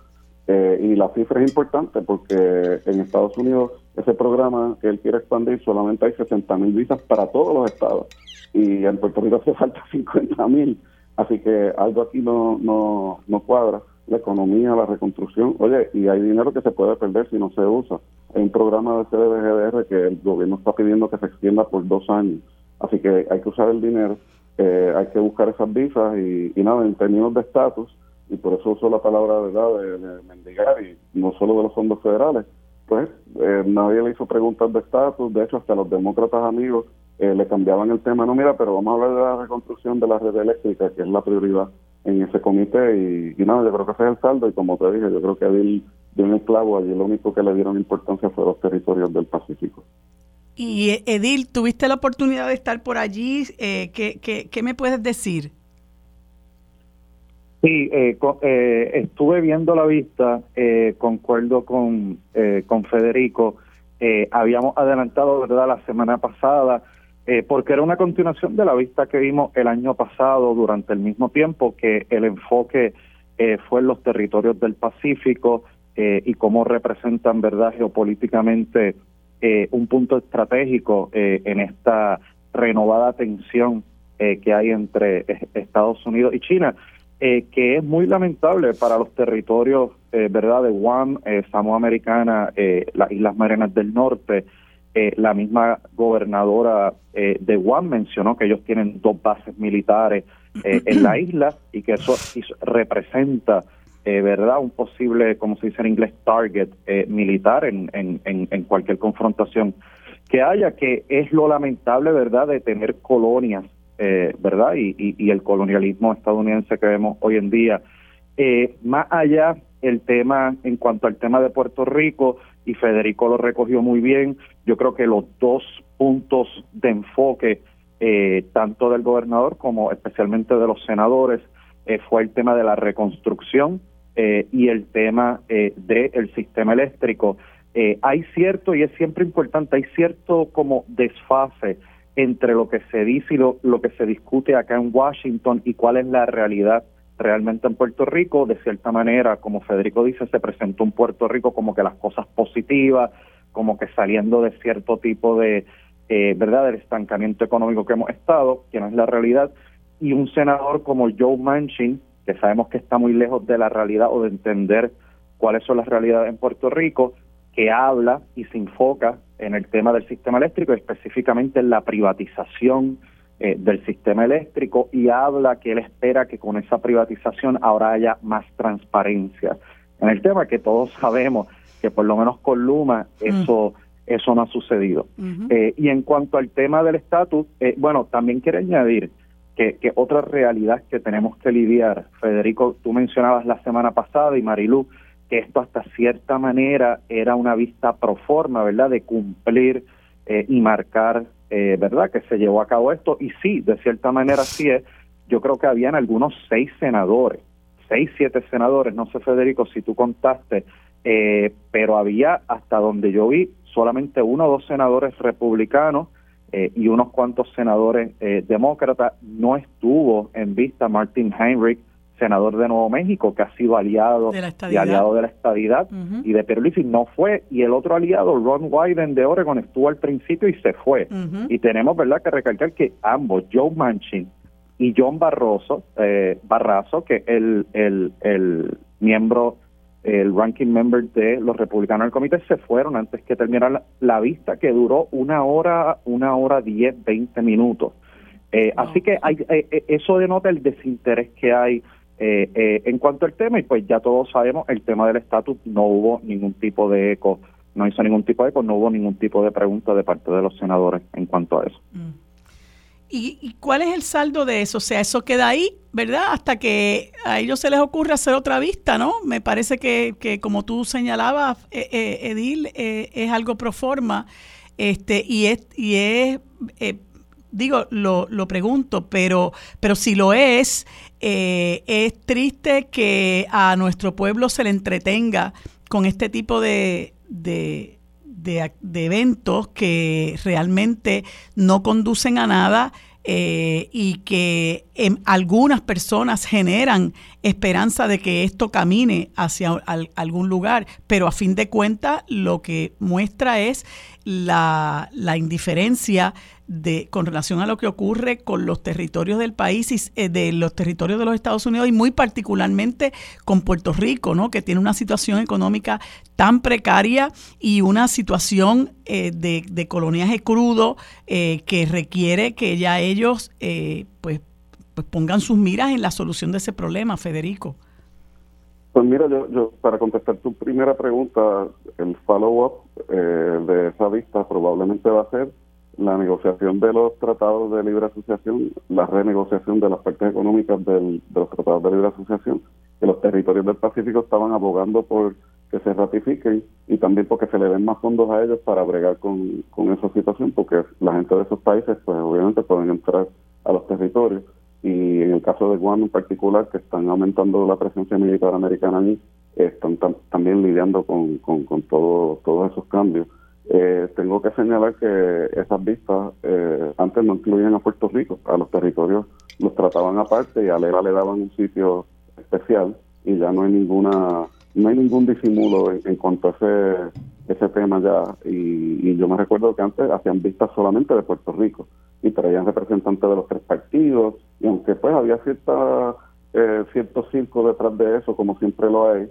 Eh, y la cifra es importante porque en Estados Unidos ese programa que él quiere expandir solamente hay 60 mil visas para todos los estados y en Puerto Rico hace falta 50 mil. Así que algo aquí no, no, no cuadra la economía, la reconstrucción. Oye, y hay dinero que se puede perder si no se usa. Hay un programa de CDBGDR que el gobierno está pidiendo que se extienda por dos años. Así que hay que usar el dinero, eh, hay que buscar esas visas y, nada, en términos de estatus, y por eso uso la palabra ¿verdad? De, de mendigar y no solo de los fondos federales, pues eh, nadie le hizo preguntas de estatus, de hecho hasta los demócratas amigos eh, le cambiaban el tema, no mira, pero vamos a hablar de la reconstrucción de la red eléctrica, que es la prioridad en ese comité y, nada, yo creo que ese es el saldo y como te dije, yo creo que Edil dio un clavo allí, lo único que le dieron importancia fue los territorios del Pacífico.
Y Edil, ¿tuviste la oportunidad de estar por allí? Eh, ¿qué, qué, me puedes decir?
Sí, eh, eh, estuve viendo la vista, eh, concuerdo con, con Federico, habíamos adelantado, ¿verdad?, la semana pasada eh, porque era una continuación de la vista que vimos el año pasado durante el mismo tiempo que el enfoque eh, fue en los territorios del Pacífico eh, y cómo representan, ¿verdad?, geopolíticamente un punto estratégico en esta renovada tensión que hay entre Estados Unidos y China, que es muy lamentable para los territorios, ¿verdad?, de Guam, Samoa Americana, las Islas Marianas del Norte, eh, la misma gobernadora eh, de Guam mencionó que ellos tienen dos bases militares eh, en la isla y que eso, representa, ¿verdad?, un posible, como se dice en inglés, target militar en, en, en, cualquier confrontación que haya, que es lo lamentable, ¿verdad?, de tener colonias, ¿verdad?, y, y, el colonialismo estadounidense que vemos hoy en día. más allá el tema, en cuanto al tema de Puerto Rico, y Federico lo recogió muy bien. Yo creo que los dos puntos de enfoque, eh, tanto del gobernador como especialmente de los senadores, eh, fue el tema de la reconstrucción eh, y el tema del sistema eléctrico. hay cierto, y es siempre importante, hay cierto como desfase entre lo que se dice y lo, lo que se discute acá en Washington y cuál es la realidad realmente en Puerto Rico, de cierta manera, como Federico dice, se presentó un Puerto Rico como que las cosas positivas, como que saliendo de cierto tipo de, eh, ¿verdad?, del estancamiento económico que hemos estado, que no es la realidad, y un senador como Joe Manchin, que sabemos que está muy lejos de la realidad o de entender cuáles son las realidades en Puerto Rico, que habla y se enfoca en el tema del sistema eléctrico, específicamente en la privatización eh, del sistema eléctrico y habla que él espera que con esa privatización ahora haya más transparencia. En el tema que todos sabemos que por lo menos con Luma eso eso no ha sucedido. Eh, y en cuanto al tema del estatus eh, bueno también quiero añadir que, que otra realidad que tenemos que lidiar Federico tú mencionabas la semana pasada y Marilu que esto hasta cierta manera era una vista pro forma verdad de cumplir y marcar eh, ¿verdad?, que se llevó a cabo esto. Y sí, de cierta manera sí es. Yo creo que habían algunos seis senadores, seis, siete senadores, no sé, Federico, si tú contaste, eh, pero había, hasta donde yo vi, solamente uno o dos senadores republicanos eh, y unos cuantos senadores demócratas. No estuvo en vista Martin Heinrich, senador de Nuevo México, que ha sido aliado y aliado de la estadidad y de Pierluisi, no fue. Y el otro aliado, Ron Wyden de Oregon, estuvo al principio y se fue. Y tenemos, ¿verdad?, que recalcar que ambos, Joe Manchin y John Barroso, eh, Barrazo, que el, el, el miembro, el ranking member de los republicanos del comité, se fueron antes que terminara la, vista, que duró una hora, una hora diez, veinte minutos. Eh, así que hay, eh, eso denota el desinterés que hay en cuanto al tema y pues ya todos sabemos el tema del estatus no hubo ningún tipo de eco, no hizo ningún tipo de eco, no hubo ningún tipo de pregunta de parte de los senadores en cuanto a eso. Mm.
¿Y, cuál es el saldo de eso? O sea, eso queda ahí, ¿verdad? Hasta que a ellos se les ocurre hacer otra vista, ¿no? Me parece que, que como tú señalabas, eh, eh, Edil, eh, es algo pro forma. Este, y es, y es digo, lo, lo, pregunto, pero, pero si lo es, es triste que a nuestro pueblo se le entretenga con este tipo de, de de, eventos que realmente no conducen a nada eh, y que en algunas personas generan esperanza de que esto camine hacia algún lugar, pero a fin de cuentas lo que muestra es la, la indiferencia de, con relación a lo que ocurre con los territorios del país, y, eh, de los territorios de los Estados Unidos y muy particularmente con Puerto Rico, ¿no? que tiene una situación económica tan precaria y una situación eh, de, de, coloniaje crudo eh, que requiere que ya ellos pues, pues pongan sus miras en la solución de ese problema, Federico.
Pues mira, yo, yo para contestar tu primera pregunta, el follow-up de esa vista probablemente va a ser la negociación de los tratados de libre asociación, la renegociación de las partes económicas de los tratados de libre asociación, que los territorios del Pacífico estaban abogando por que se ratifiquen y también porque se le den más fondos a ellos para bregar con, con esa situación, porque la gente de esos países, pues obviamente pueden entrar a los territorios y en el caso de Guam en particular, que están aumentando la presencia militar americana allí, están también lidiando con, con, con todo, todos esos cambios. Eh, tengo que señalar que esas vistas eh, antes no incluían a Puerto Rico, a los territorios los trataban aparte y a Lera le daban un sitio especial y ya no hay ninguna no hay ningún disimulo en, cuanto a ese ese tema ya y, yo me recuerdo que antes hacían vistas solamente de Puerto Rico y traían representantes de los tres partidos y aunque pues había cierta eh, cierto circo detrás de eso como siempre lo hay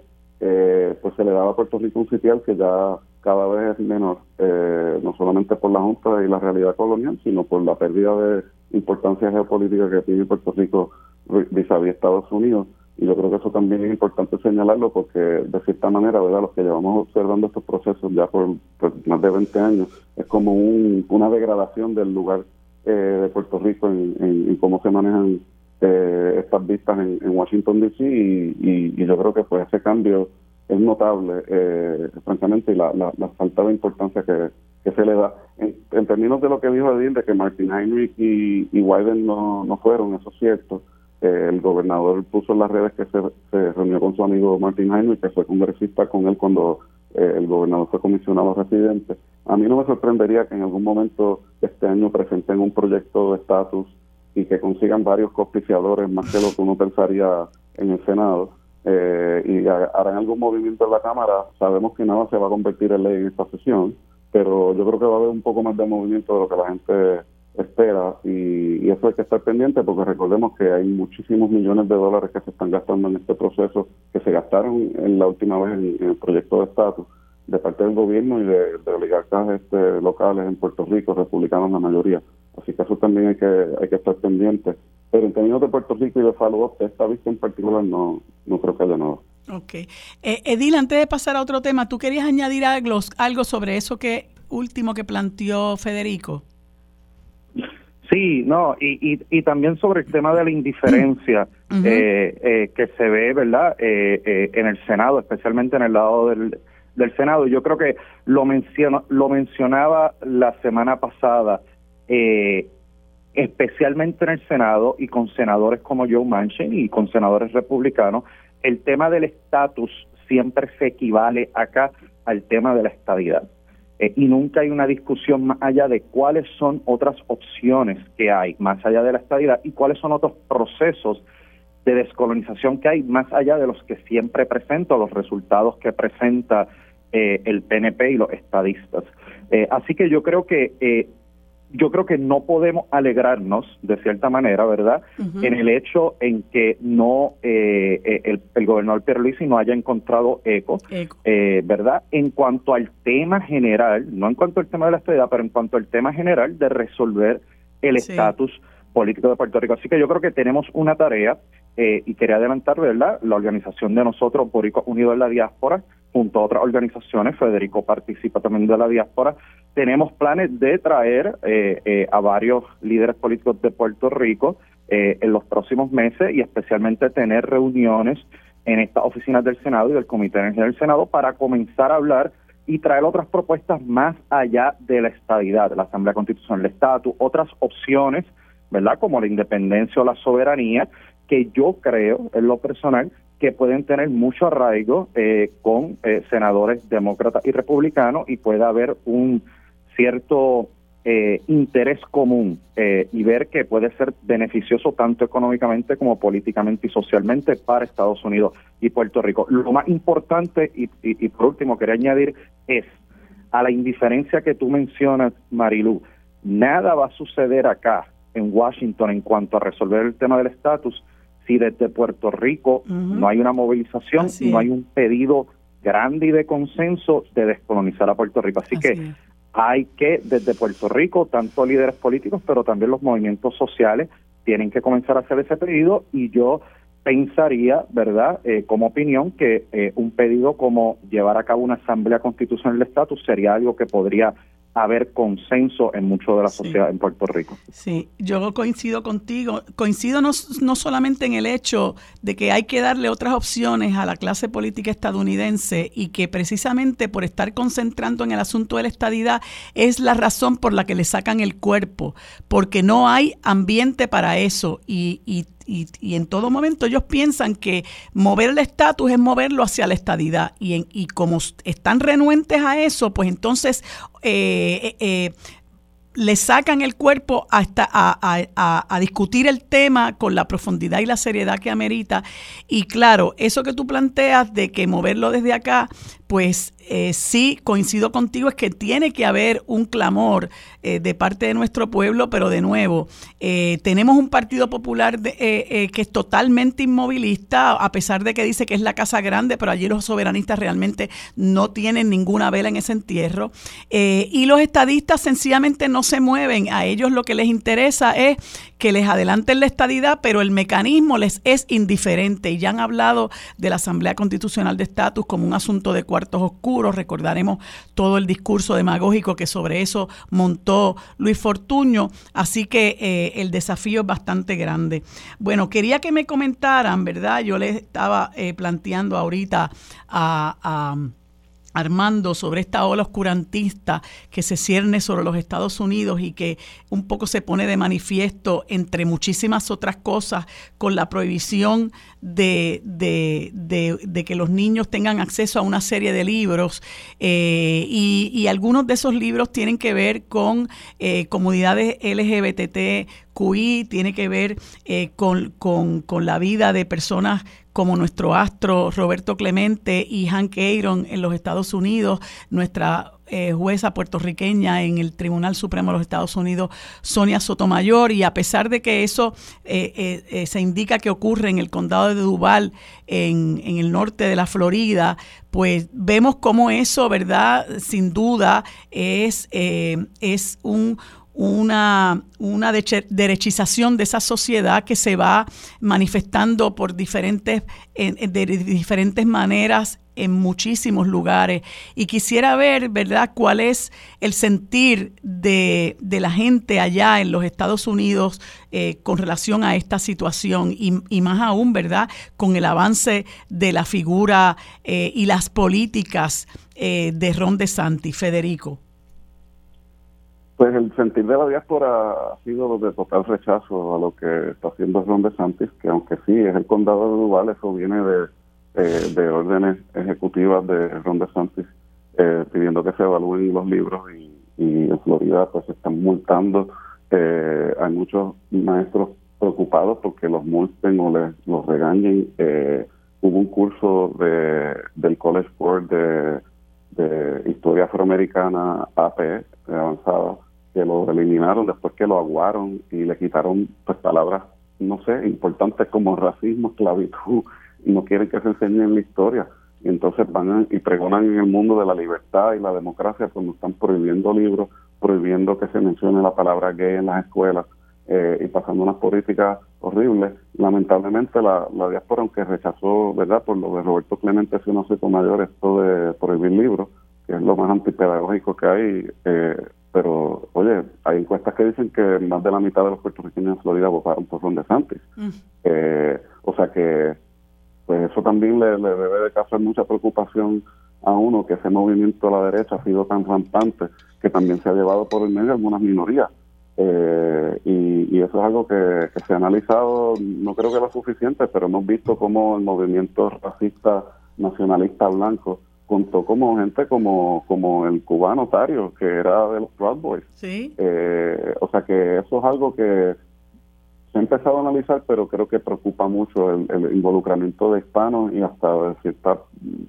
pues se le daba a Puerto Rico un sitial que ya cada vez es menor, eh, no solamente por la Junta y la realidad colonial, sino por la pérdida de importancia geopolítica que tiene Puerto Rico vis a Estados Unidos. Y yo creo que eso también es importante señalarlo porque, de cierta manera, ¿verdad? los que llevamos observando estos procesos ya por, más de 20 años, es como una degradación del lugar eh, de Puerto Rico en, cómo se manejan eh, estas vistas en, Washington, D.C. Y, y, yo creo que pues ese cambio es notable, eh, francamente, la, la, falta de importancia que, se le da. En, términos de lo que dijo Edil, de que Martin Heinrich y, y Wyden no, no fueron, eso es cierto. Eh, el gobernador puso en las redes que se, reunió con su amigo Martin Heinrich, que fue congresista con él cuando eh, el gobernador fue comisionado residente. A mí no me sorprendería que en algún momento este año presenten un proyecto de estatus y que consigan varios copiciadores, más que lo que uno pensaría en el Senado eh, y harán algún movimiento en la Cámara. Sabemos que nada se va a convertir en ley en esta sesión, pero yo creo que va a haber un poco más de movimiento de lo que la gente espera y, eso hay que estar pendiente porque recordemos que hay muchísimos millones de dólares que se están gastando en este proceso, que se gastaron en la última vez en, el proyecto de estatus de parte del gobierno y de, de oligarcas este, locales en Puerto Rico, republicanos la mayoría. Así que eso también hay que, hay que estar pendiente. Pero en términos de Puerto Rico y de follow esta vista en particular no, no creo que haya nada.
Ok. Eh, Edil, antes de pasar a otro tema, ¿tú querías añadir algo, algo sobre eso que último que planteó Federico?
Sí, no, y, y, también sobre el tema de la indiferencia eh, eh, que se ve, ¿verdad?, eh, en el Senado, especialmente en el lado del, del Senado. Yo creo que lo, menciono, lo mencionaba la semana pasada, eh, especialmente en el Senado y con senadores como Joe Manchin y con senadores republicanos, el tema del estatus siempre se equivale acá al tema de la estabilidad. Eh, y nunca hay una discusión más allá de cuáles son otras opciones que hay más allá de la estabilidad y cuáles son otros procesos de descolonización que hay más allá de los que siempre presento, los resultados que presenta eh, el PNP y los estadistas. Eh, así que yo creo que eh, yo creo que no podemos alegrarnos de cierta manera, ¿verdad? En el hecho en que no el, el, gobernador Pierluisi no haya encontrado eco, ¿verdad? En cuanto al tema general, no en cuanto al tema de la estabilidad, pero en cuanto al tema general de resolver el estatus político de Puerto Rico. Así que yo creo que tenemos una tarea eh, y quería adelantar, ¿verdad? La organización de nosotros, Boricua Unido en la Diáspora, junto a otras organizaciones, Federico participa también de la diáspora, tenemos planes de traer eh, eh, a varios líderes políticos de Puerto Rico en los próximos meses y especialmente tener reuniones en estas oficinas del Senado y del Comité de Energía del Senado para comenzar a hablar y traer otras propuestas más allá de la estabilidad, de la Asamblea Constitucional, el estatus, otras opciones, ¿verdad? Como la independencia o la soberanía, que yo creo, en lo personal, que pueden tener mucho arraigo eh, con eh, senadores demócratas y republicanos y puede haber un cierto eh, interés común y ver que puede ser beneficioso tanto económicamente como políticamente y socialmente para Estados Unidos y Puerto Rico. Lo más importante, y, y por último quería añadir, es a la indiferencia que tú mencionas, Marilu, nada va a suceder acá en Washington en cuanto a resolver el tema del estatus si desde Puerto Rico no hay una movilización, no hay un pedido grande y de consenso de descolonizar a Puerto Rico. Así, que hay que, desde Puerto Rico, tanto líderes políticos, pero también los movimientos sociales, tienen que comenzar a hacer ese pedido y yo pensaría, ¿verdad?, eh, como opinión, que eh, un pedido como llevar a cabo una asamblea constitucional del estatus sería algo que podría haber consenso en mucho de la sociedad en Puerto Rico.
Sí, yo coincido contigo. Coincido no, no, solamente en el hecho de que hay que darle otras opciones a la clase política estadounidense y que precisamente por estar concentrando en el asunto de la estadidad es la razón por la que le sacan el cuerpo, porque no hay ambiente para eso y, y y, en todo momento ellos piensan que mover el estatus es moverlo hacia la estadidad. Y, y como están renuentes a eso, pues entonces eh, eh, eh le sacan el cuerpo hasta a, discutir el tema con la profundidad y la seriedad que amerita. Y claro, eso que tú planteas de que moverlo desde acá, pues eh, sí, coincido contigo, es que tiene que haber un clamor eh, de parte de nuestro pueblo, pero de nuevo, eh, tenemos un Partido Popular que es totalmente inmovilista, a pesar de que dice que es la Casa Grande, pero allí los soberanistas realmente no tienen ninguna vela en ese entierro. y los estadistas sencillamente no se mueven, a ellos lo que les interesa es que les adelanten la estadidad, pero el mecanismo les es indiferente. Y ya han hablado de la Asamblea Constitucional de Estatus como un asunto de cuartos oscuros. Recordaremos todo el discurso demagógico que sobre eso montó Luis Fortuño. Así que eh, el desafío es bastante grande. Bueno, quería que me comentaran, ¿verdad? Yo les estaba eh, planteando ahorita a Armando sobre esta ola oscurantista que se cierne sobre los Estados Unidos y que un poco se pone de manifiesto, entre muchísimas otras cosas, con la prohibición de, de, que los niños tengan acceso a una serie de libros. Eh, y, algunos de esos libros tienen que ver con eh, comunidades LGBTQI, tiene que ver eh, con, con, con la vida de personas como nuestro astro Roberto Clemente y Hank Aaron en los Estados Unidos, nuestra eh, jueza puertorriqueña en el Tribunal Supremo de los Estados Unidos, Sonia Sotomayor, y a pesar de que eso eh, eh, se indica que ocurre en el condado de Duval, en, en, el norte de la Florida, pues vemos cómo eso, ¿verdad? Sin duda es, es un, una, una derechización de esa sociedad que se va manifestando por diferentes, de diferentes maneras en muchísimos lugares. Y quisiera ver, ¿verdad?, cuál es el sentir de, la gente allá en los Estados Unidos eh, con relación a esta situación y, más aún, ¿verdad?, con el avance de la figura eh, y las políticas eh, de Ron DeSantis. Federico.
Pues el sentir de la diáspora ha sido de total rechazo a lo que está haciendo Ron DeSantis, que aunque sí es el condado de Duval, eso viene de, eh, de órdenes ejecutivas de Ron DeSantis eh, pidiendo que se evalúen los libros y, en Florida pues se están multando. Eh, hay muchos maestros preocupados porque los multen o les, los regañen. Eh, hubo un curso de, del College Board de, de Historia Afroamericana AP, avanzada, que lo eliminaron después que lo aguaron y le quitaron pues palabras, no sé, importantes como racismo, esclavitud, y no quieren que se enseñen la historia. Y entonces van y pregonan en el mundo de la libertad y la democracia cuando están prohibiendo libros, prohibiendo que se mencione la palabra gay en las escuelas eh, y pasando unas políticas horribles. Lamentablemente la, la diáspora, aunque rechazó, ¿verdad?, por lo de Roberto Clemente, si uno se mayor, esto de prohibir libros, que es lo más antipedagógico que hay, eh, pero oye, hay encuestas que dicen que más de la mitad de los puertorriqueños en Florida votaron por Ron DeSantis. Mm. Eh, o sea que pues eso también le, debe de causar mucha preocupación a uno que ese movimiento a la derecha ha sido tan rampante que también se ha llevado por el medio algunas minorías. Eh, y, eso es algo que, se ha analizado, no creo que lo suficiente, pero hemos visto cómo el movimiento racista nacionalista blanco contó como gente como como el cubano Tario, que era de los Proud Boys.
Sí.
Eh, o sea que eso es algo que se ha empezado a analizar, pero creo que preocupa mucho el, involucramiento de hispanos y hasta de cierta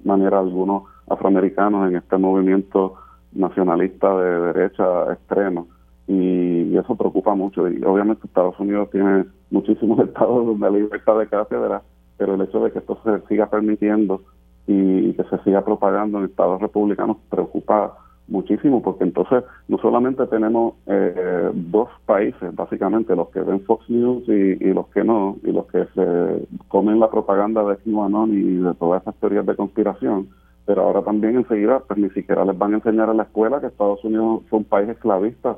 manera algunos afroamericanos en este movimiento nacionalista de derecha extrema. Y, eso preocupa mucho. Y obviamente Estados Unidos tiene muchísimos estados donde hay libertad de cátedra, pero el hecho de que esto se siga permitiendo y que se siga propagando en estados republicanos preocupa muchísimo, porque entonces no solamente tenemos eh, dos países, básicamente, los que ven Fox News y, los que no, y los que se comen la propaganda de QAnon y de todas esas teorías de conspiración, pero ahora también enseguida, pues ni siquiera les van a enseñar a la escuela que Estados Unidos fue un país esclavista,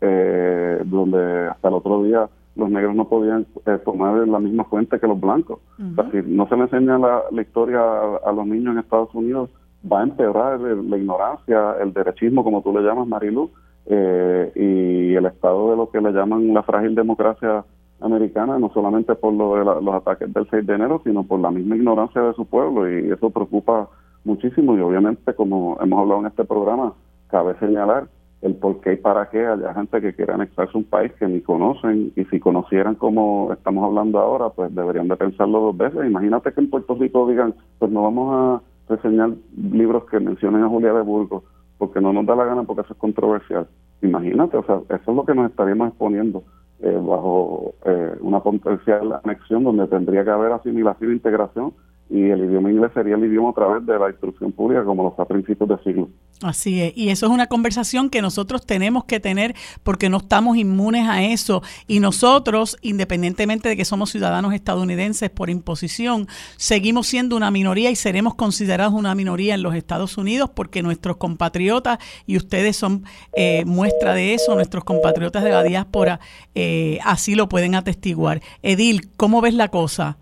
eh, donde hasta el otro día los negros no podían eh, tomar la misma fuente que los blancos. no se le enseña la, historia a los niños en Estados Unidos, va a empeorar la ignorancia, el derechismo, como tú le llamas, Marilu, eh, y el estado de lo que le llaman la frágil democracia americana, no solamente por lo de los ataques del 6 de enero, sino por la misma ignorancia de su pueblo, y eso preocupa muchísimo, y obviamente, como hemos hablado en este programa, cabe señalar el por qué y para qué haya gente que quiera anexarse un país que ni conocen, y si conocieran como estamos hablando ahora, pues deberían de pensarlo dos veces. Imagínate que en Puerto Rico digan, pues no vamos a reseñar libros que mencionen a Julia de Burgos, porque no nos da la gana porque eso es controversial. Imagínate, o sea, eso es lo que nos estaríamos exponiendo eh, bajo eh, una potencial anexión donde tendría que haber asimilación e integración y el idioma inglés sería el idioma a través de la instrucción pública como los a principios de siglo.
Así es, y eso es una conversación que nosotros tenemos que tener porque no estamos inmunes a eso y nosotros, independientemente de que somos ciudadanos estadounidenses por imposición, seguimos siendo una minoría y seremos considerados una minoría en los Estados Unidos porque nuestros compatriotas, y ustedes son eh, muestra de eso, nuestros compatriotas de la diáspora, eh, así lo pueden atestiguar. Edil, ¿cómo ves la cosa?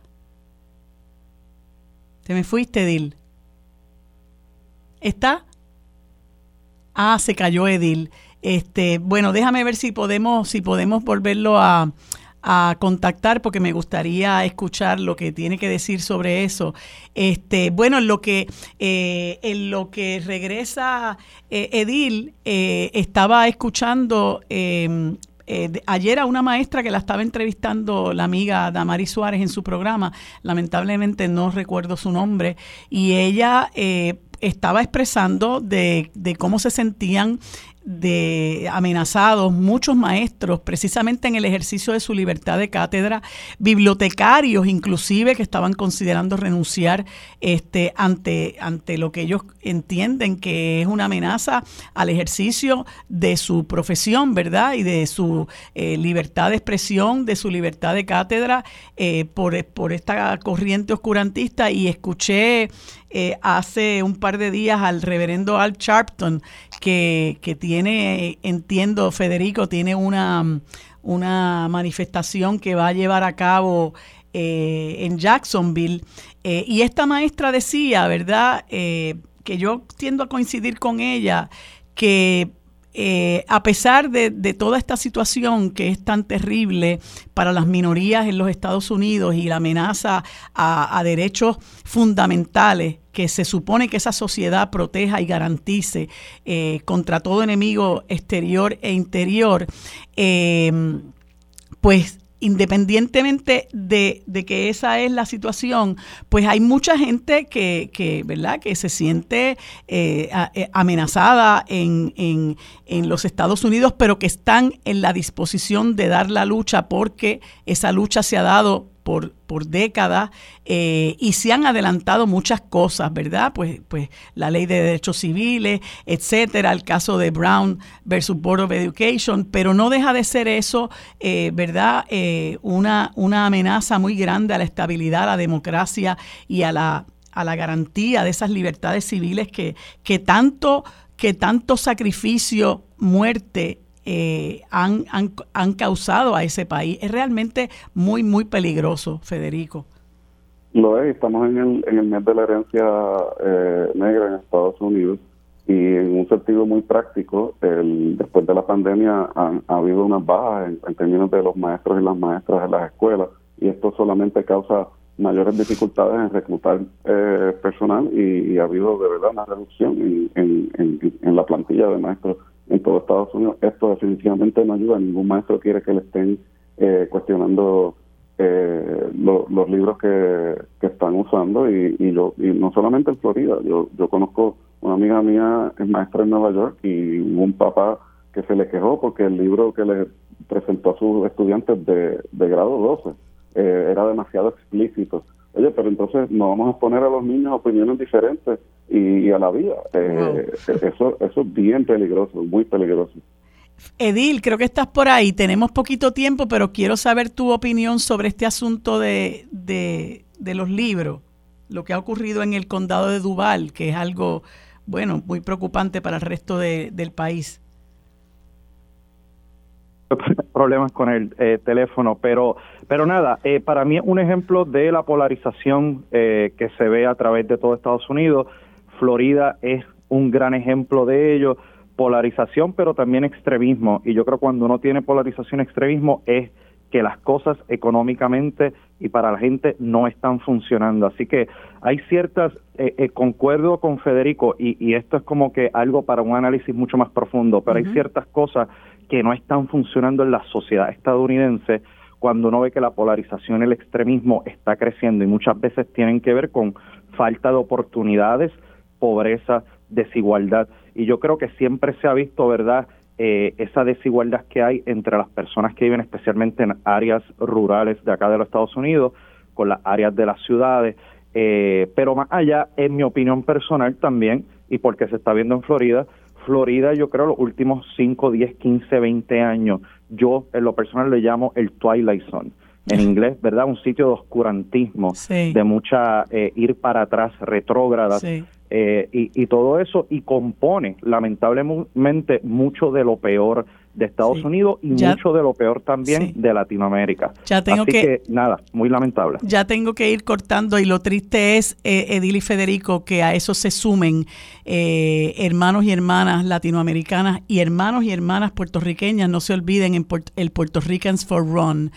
Te me fuiste, Edil. ¿Está? Ah, se cayó Edil. Este, bueno, déjame ver si podemos, si podemos volverlo a, contactar porque me gustaría escuchar lo que tiene que decir sobre eso. Este, bueno, en lo que, eh, en lo que regresa eh, Edil, eh, estaba escuchando eh, ayer a una maestra que la estaba entrevistando la amiga Damari Suárez en su programa, lamentablemente no recuerdo su nombre, y ella eh, estaba expresando de cómo se sentían de amenazados muchos maestros precisamente en el ejercicio de su libertad de cátedra, bibliotecarios inclusive que estaban considerando renunciar este, ante, ante lo que ellos entienden que es una amenaza al ejercicio de su profesión, ¿verdad? Y de su eh, libertad de expresión, de su libertad de cátedra eh, por, por esta corriente oscurantista y escuché eh, hace un par de días al reverendo Al Sharpton, que, tiene, entiendo, Federico, tiene una, una manifestación que va a llevar a cabo eh, en Jacksonville. Eh, y esta maestra decía, ¿verdad? que yo tiendo a coincidir con ella, que eh, a pesar de, toda esta situación que es tan terrible para las minorías en los Estados Unidos y la amenaza a, derechos fundamentales que se supone que esa sociedad proteja y garantice eh, contra todo enemigo exterior e interior, eh, pues independientemente de, que esa es la situación, pues hay mucha gente que, que ¿verdad? que se siente eh, eh, amenazada en, en, en, los Estados Unidos, pero que están en la disposición de dar la lucha porque esa lucha se ha dado por, por décadas eh, y se han adelantado muchas cosas, ¿verdad? Pues, pues la ley de derechos civiles, etcétera, el caso de Brown versus Board of Education, pero no deja de ser eso, eh, ¿verdad? Eh, una, una amenaza muy grande a la estabilidad, a la democracia y a la, a la garantía de esas libertades civiles que, que tanto que tanto sacrificio, muerte eh, han, han, han, causado a ese país. Es realmente muy, muy peligroso, Federico.
Lo es, estamos en el, en el mes de la herencia eh, negra en Estados Unidos y en un sentido muy práctico, el, después de la pandemia ha habido unas bajas en, términos de los maestros y las maestras en las escuelas y esto solamente causa mayores dificultades en reclutar eh, personal y, ha habido de verdad una reducción en, en, en la plantilla de maestros en todo Estados Unidos. Esto definitivamente no ayuda. Ningún maestro quiere que le estén eh, cuestionando eh, los libros que, están usando y, y, yo y no solamente en Florida. Yo, yo conozco una amiga mía es maestra en Nueva York y un papá que se le quejó porque el libro que le presentó a sus estudiantes de, de grado 12 eh, era demasiado explícito. Oye, pero entonces no vamos a poner a los niños opiniones diferentes y, a la vida. Eh, eso, eso es bien peligroso, muy peligroso.
Edil, creo que estás por ahí. Tenemos poquito tiempo, pero quiero saber tu opinión sobre este asunto de, de, de los libros, lo que ha ocurrido en el condado de Duval, que es algo, bueno, muy preocupante para el resto del país.
Problemas con el eh, teléfono, pero, pero nada, eh, para mí es un ejemplo de la polarización eh, que se ve a través de todo Estados Unidos Florida es un gran ejemplo de ello, polarización pero también extremismo. Y yo creo que cuando uno tiene polarización y extremismo es que las cosas económicamente y para la gente no están funcionando. Así que hay ciertas, eh, eh, concuerdo con Federico, y, esto es como que algo para un análisis mucho más profundo, pero hay ciertas cosas que no están funcionando en la sociedad estadounidense cuando uno ve que la polarización el extremismo está creciendo y muchas veces tienen que ver con falta de oportunidades, pobreza, desigualdad. Y yo creo que siempre se ha visto, ¿verdad?, eh, esa desigualdad que hay entre las personas que viven especialmente en áreas rurales de acá de los Estados Unidos con las áreas de las ciudades. Eh, pero más allá, en mi opinión personal también, y porque se está viendo en Florida, Florida yo creo los últimos 5, 10, 15, 20 años, yo en lo personal le llamo el Twilight Zone en inglés, ¿verdad? Un sitio de oscurantismo, de mucha eh, ir para atrás, retrógrada, eh, y, todo eso, y compone lamentablemente mucho de lo peor de Estados Unidos y mucho de lo peor también de Latinoamérica.
Ya tengo que,
nada, muy lamentable.
Ya tengo que ir cortando y lo triste es, eh, Edil y Federico, que a eso se sumen eh, hermanos y hermanas latinoamericanas y hermanos y hermanas puertorriqueñas. No se olviden en el Puerto Ricans for Run.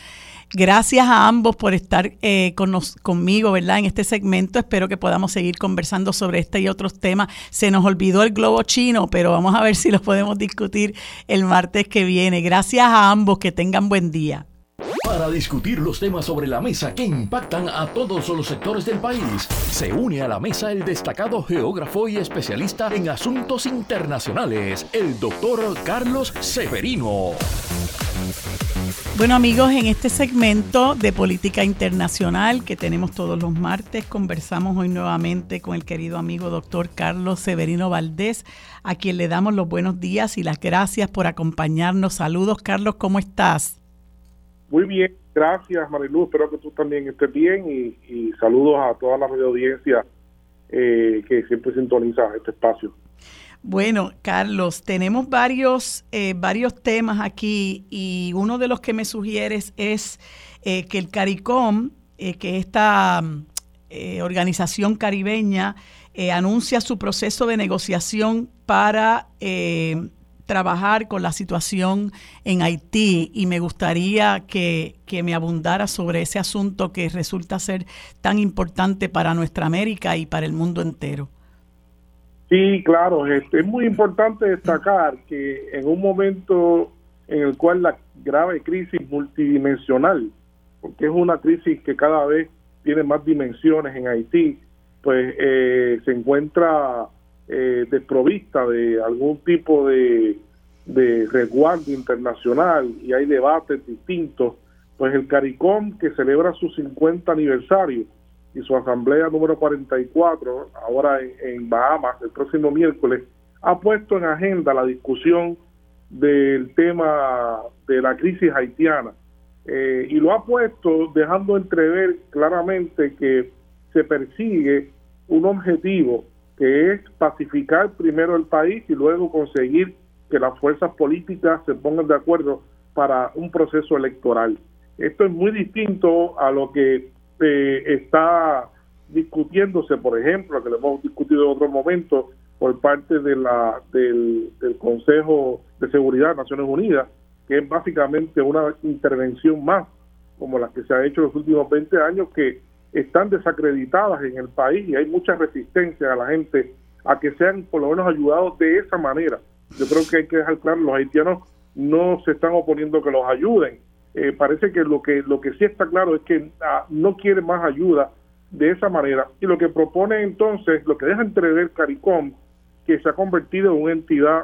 Gracias a ambos por estar eh, con conmigo, ¿verdad? En este segmento. Espero que podamos seguir conversando sobre este y otros temas. Se nos olvidó el globo chino, pero vamos a ver si lo podemos discutir el martes que viene. Gracias a ambos. Que tengan buen día.
Para discutir los temas sobre la mesa que impactan a todos los sectores del país, se une a la mesa el destacado geógrafo y especialista en asuntos internacionales, el doctor Carlos Severino.
Bueno amigos, en este segmento de política internacional que tenemos todos los martes, conversamos hoy nuevamente con el querido amigo doctor Carlos Severino Valdés, a quien le damos los buenos días y las gracias por acompañarnos. Saludos Carlos, ¿cómo estás?
Muy bien, gracias Marilu, espero que tú también estés bien y, saludos a toda la radio audiencia eh, que siempre sintoniza este espacio.
Bueno, Carlos, tenemos varios, eh, varios temas aquí y uno de los que me sugieres es eh, que el CARICOM, eh, que esta organización caribeña, anuncia su proceso de negociación para trabajar con la situación en Haití y me gustaría que, que, me abundara sobre ese asunto que resulta ser tan importante para nuestra América y para el mundo entero.
Sí, claro, este, es muy importante destacar que en un momento en el cual la grave crisis multidimensional, porque es una crisis que cada vez tiene más dimensiones en Haití, pues eh, se encuentra eh, desprovista de algún tipo de, de resguardo internacional y hay debates distintos, pues el CARICOM que celebra su 50 aniversario y su asamblea número 44, ahora en Bahamas, el próximo miércoles, ha puesto en agenda la discusión del tema de la crisis haitiana eh, y lo ha puesto dejando entrever claramente que se persigue un objetivo que es pacificar primero el país y luego conseguir que las fuerzas políticas se pongan de acuerdo para un proceso electoral. Esto es muy distinto a lo que eh, está discutiéndose, por ejemplo, que lo hemos discutido en otro momento, por parte de la, del, Consejo de Seguridad de Naciones Unidas, que es básicamente una intervención más, como la que se ha hecho en los últimos 20 años, que están desacreditadas en el país y hay mucha resistencia a la gente a que sean por lo menos ayudados de esa manera. Yo creo que hay que dejar claro, los haitianos no se están oponiendo que los ayuden. Eh, parece que lo que lo que sí está claro es que ah, no quieren más ayuda de esa manera. Y lo que propone entonces, lo que deja entrever CARICOM, que se ha convertido en una entidad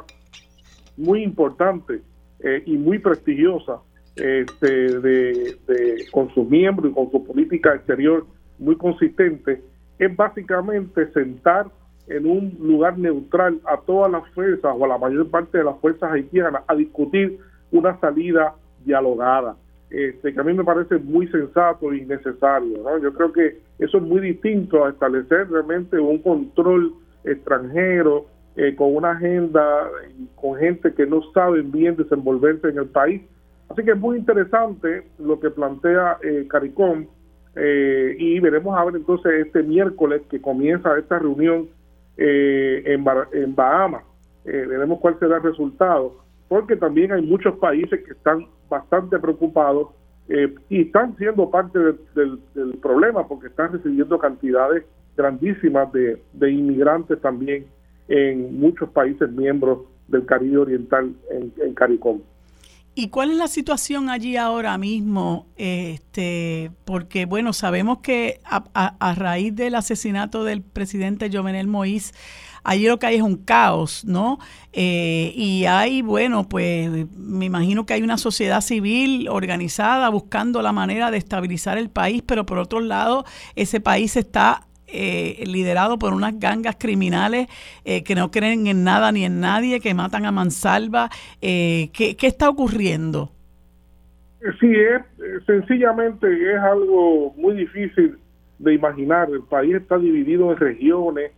muy importante eh, y muy prestigiosa este, de, con sus miembros y con su política exterior muy consistente, es básicamente sentar en un lugar neutral a todas las fuerzas o a la mayor parte de las fuerzas haitianas a discutir una salida dialogada, este, que a mí me parece muy sensato y necesario. ¿no? Yo creo que eso es muy distinto a establecer realmente un control extranjero, eh, con una agenda, con gente que no saben bien desenvolverse en el país. Así que es muy interesante lo que plantea eh, CARICOM eh, y veremos a ver entonces este miércoles que comienza esta reunión eh, en, en Bahamas. veremos cuál será el resultado, porque también hay muchos países que están bastante preocupados y están siendo parte del, problema porque están recibiendo cantidades grandísimas de, de inmigrantes también en muchos países miembros del Caribe Oriental en, en CARICOM.
¿Y cuál es la situación allí ahora mismo? Este, porque, bueno, sabemos que a, raíz del asesinato del presidente Jovenel Moïse, allí lo que hay es un caos, ¿no? Eh, y hay, bueno, pues me imagino que hay una sociedad civil organizada buscando la manera de estabilizar el país, pero por otro lado, ese país está eh, liderado por unas gangas criminales eh, que no creen en nada ni en nadie, que matan a mansalva. Eh, ¿qué, está ocurriendo?
Sí, es sencillamente es algo muy difícil de imaginar. El país está dividido en regiones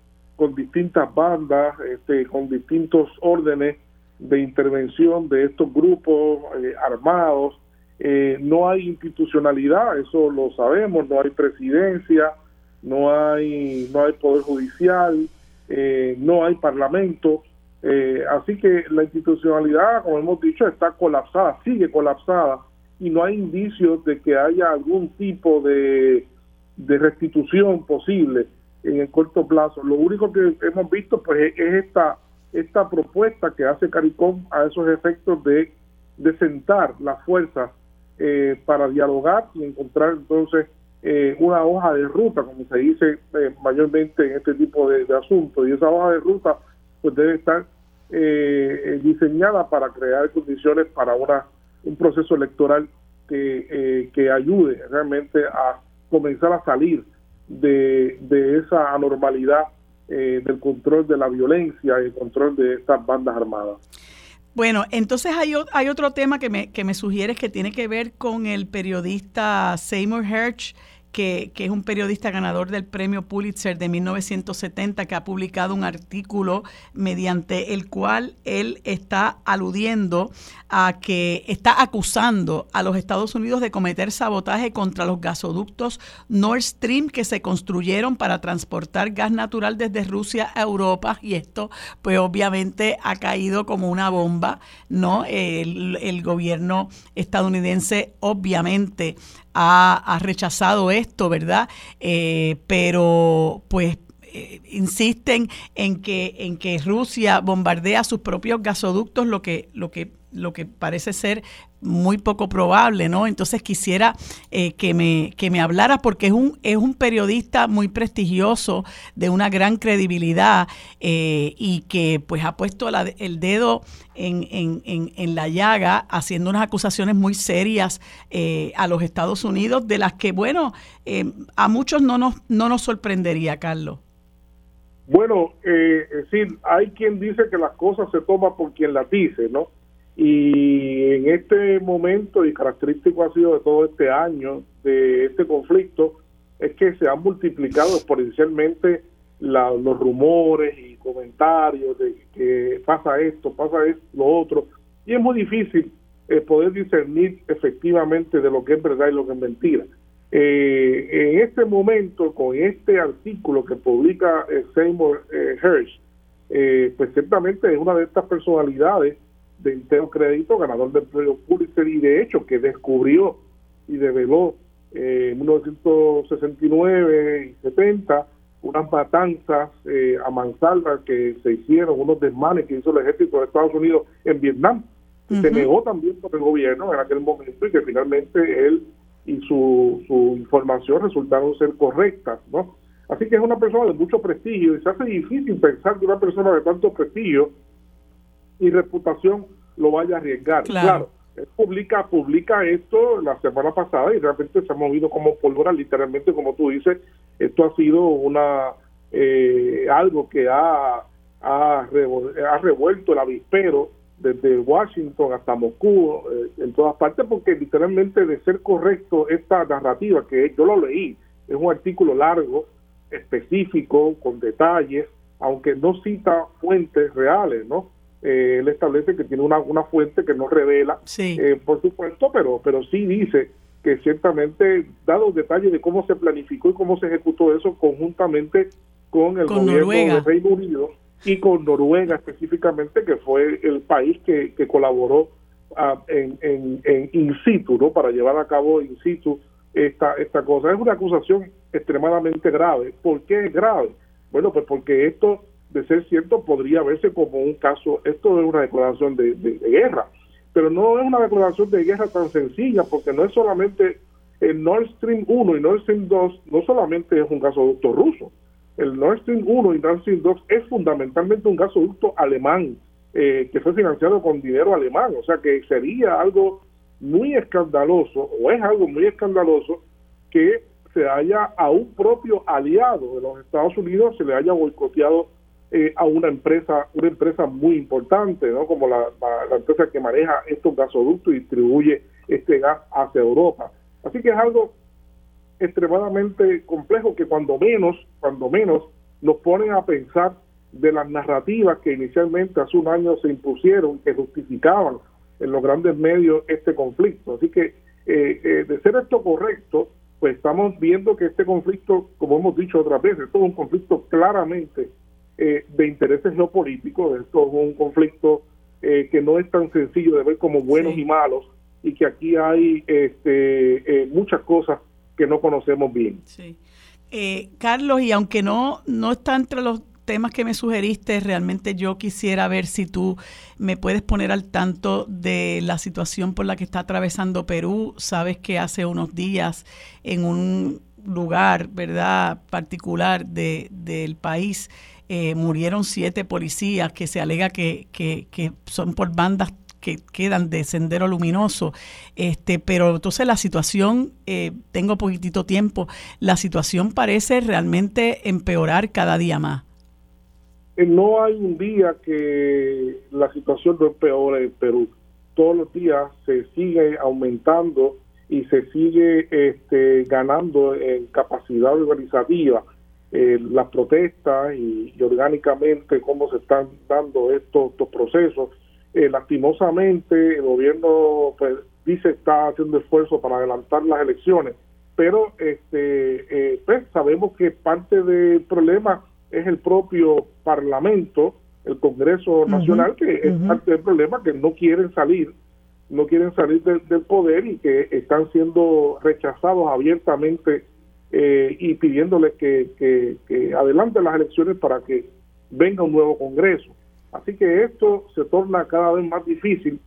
con distintas bandas, este, con distintos órdenes de intervención de estos grupos armados. no hay institucionalidad, eso lo sabemos, no hay presidencia, no hay, no hay poder judicial, eh, no hay parlamento, eh, así que la institucionalidad, como hemos dicho, está colapsada, sigue colapsada y no hay indicios de que haya algún tipo de, de restitución posible en el corto plazo. Lo único que hemos visto pues es esta esta propuesta que hace CARICOM a esos efectos de, de sentar las fuerzas eh, para dialogar y encontrar entonces eh, una hoja de ruta, como se dice eh, mayormente en este tipo de, asuntos, y esa hoja de ruta pues debe estar eh, diseñada para crear condiciones para una un proceso electoral que, que ayude realmente a comenzar a salir de, de esa anormalidad del control de la violencia y el control de estas bandas armadas.
Bueno, entonces hay, hay otro tema que me, que me sugieres que tiene que ver con el periodista Seymour Hersh, que, es un periodista ganador del premio Pulitzer de 1970, que ha publicado un artículo mediante el cual él está aludiendo a que está acusando a los Estados Unidos de cometer sabotaje contra los gasoductos Nord Stream que se construyeron para transportar gas natural desde Rusia a Europa y esto pues obviamente ha caído como una bomba, ¿no? El, gobierno estadounidense obviamente ha, rechazado esto, ¿verdad? Eh, pero pues eh, insisten en que en que Rusia bombardea sus propios gasoductos, lo que lo que lo que parece ser muy poco probable, ¿no? Entonces quisiera eh, que, me, que me hablaras porque es un, es un periodista muy prestigioso, de una gran credibilidad eh, y que pues ha puesto el dedo en, en, en, la llaga haciendo unas acusaciones muy serias eh, a los Estados Unidos de las que, bueno, a muchos no nos, no nos sorprendería, Carlos.
Bueno, eh, es decir, hay quien dice que las cosas se toman por quien las dice, ¿no? Y en este momento, y característico ha sido de todo este año, de este conflicto, es que se han multiplicado exponencialmente los rumores y comentarios de que pasa esto, pasa esto, lo otro, y es muy difícil eh, poder discernir efectivamente de lo que es verdad y lo que es mentira. Eh, en este momento, con este artículo que publica eh, Seymour eh, Hirsch, eh, pues ciertamente es una de estas personalidades de Inteo Crédito, ganador del premio Pulitzer y de hecho que descubrió y develó en 1969 y 70 unas matanzas a mansalva que se hicieron, unos desmanes que hizo el ejército de Estados Unidos en Vietnam. Se negó también por el gobierno en aquel momento y que finalmente él y su, su información resultaron ser correctas, ¿no? Así que es una persona de mucho prestigio y se hace difícil pensar que una persona de tanto prestigio y reputación lo vaya a arriesgar. Claro, él publica, publica esto la semana pasada y realmente se ha movido como pólvora, literalmente como tú dices, esto ha sido una eh, algo que ha, ha, ha revuelto el avispero desde Washington hasta Moscú, eh, en todas partes, porque literalmente de ser correcto esta narrativa, que yo lo leí, es un artículo largo, específico, con detalles, aunque no cita fuentes reales, ¿no? Eh, él establece que tiene una, una fuente que no revela, eh, por supuesto, pero, pero sí dice que ciertamente, dado detalles de cómo se planificó y cómo se ejecutó eso conjuntamente con el gobierno del Reino Unido, y con Noruega específicamente, que fue el país que, que colaboró ah, en, en, in situ, ¿no? Para llevar a cabo in situ esta, esta cosa. Es una acusación extremadamente grave. ¿Por qué es grave? Bueno, pues porque esto, de ser cierto, podría verse como un caso, esto es una declaración de, de, guerra, pero no es una declaración de guerra tan sencilla, porque no es solamente el Nord Stream 1 y Nord Stream 2, no solamente es un gasoducto ruso, el Nord Stream 1 y Nord Stream 2 es fundamentalmente un gasoducto alemán eh, que fue financiado con dinero alemán, o sea que sería algo muy escandaloso, o es algo muy escandaloso, que se haya a un propio aliado de los Estados Unidos, se le haya boicoteado eh, a una empresa, una empresa muy importante, ¿no? como la, la empresa que maneja estos gasoductos y distribuye este gas hacia Europa. Así que es algo extremadamente complejo que cuando menos, cuando menos, nos ponen a pensar de las narrativas que inicialmente hace un año se impusieron, que justificaban en los grandes medios este conflicto. Así que eh, eh, de ser esto correcto, pues estamos viendo que este conflicto, como hemos dicho otras veces, esto es un conflicto claramente eh, de intereses geopolíticos, esto es un conflicto que no es tan sencillo de ver como buenos y malos y que aquí hay este, muchas cosas que no conocemos bien.
Sí. Eh, Carlos, y aunque no, no está entre los temas que me sugeriste, realmente yo quisiera ver si tú me puedes poner al tanto de la situación por la que está atravesando Perú. Sabes que hace unos días en un lugar, ¿verdad?, particular de, del país, eh, murieron siete policías que se alega que, que, son por bandas que quedan de sendero luminoso. Este, pero entonces la situación, eh, tengo poquitito tiempo, la situación parece realmente empeorar cada día más.
Eh, no hay un día que la situación no empeore en Perú. Todos los días se sigue aumentando y se sigue este, ganando en capacidad organizativa eh, las protestas y, orgánicamente cómo se están dando estos, estos procesos. Eh, lastimosamente, el gobierno pues, dice está haciendo esfuerzo para adelantar las elecciones, pero este, eh, pues, sabemos que parte del problema es el propio Parlamento, el Congreso Nacional, que es parte del problema, que no quieren salir, no quieren salir del poder y que están siendo rechazados abiertamente eh, y pidiéndoles que, que, que adelanten las elecciones para que venga un nuevo Congreso. Así que esto se torna cada vez más difícil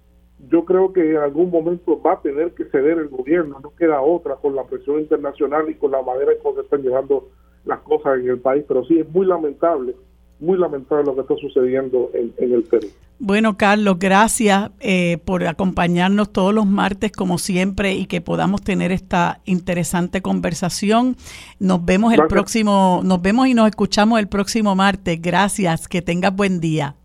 yo creo que en algún momento va a tener que ceder el gobierno, no queda otra con la presión internacional y con la manera en que se están llevando las cosas en el país, pero sí es muy lamentable, muy lamentable lo que está sucediendo en, el Perú.
Bueno, Carlos, gracias eh, por acompañarnos todos los martes como siempre y que podamos tener esta interesante conversación. Nos vemos el próximo, nos vemos y nos escuchamos el próximo martes. Gracias, que tengas buen día.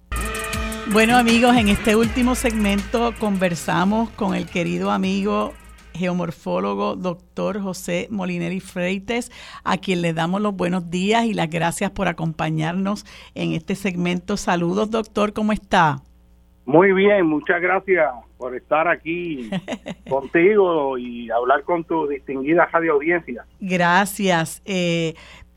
Bueno amigos, en este último segmento conversamos con el querido amigo geomorfólogo doctor José Molineri Freites, a quien le damos los buenos días y las gracias por acompañarnos en este segmento. Saludos doctor, ¿cómo está?
Muy bien, muchas gracias por estar aquí contigo y hablar con tu distinguida radio audiencia.
Gracias. Eh,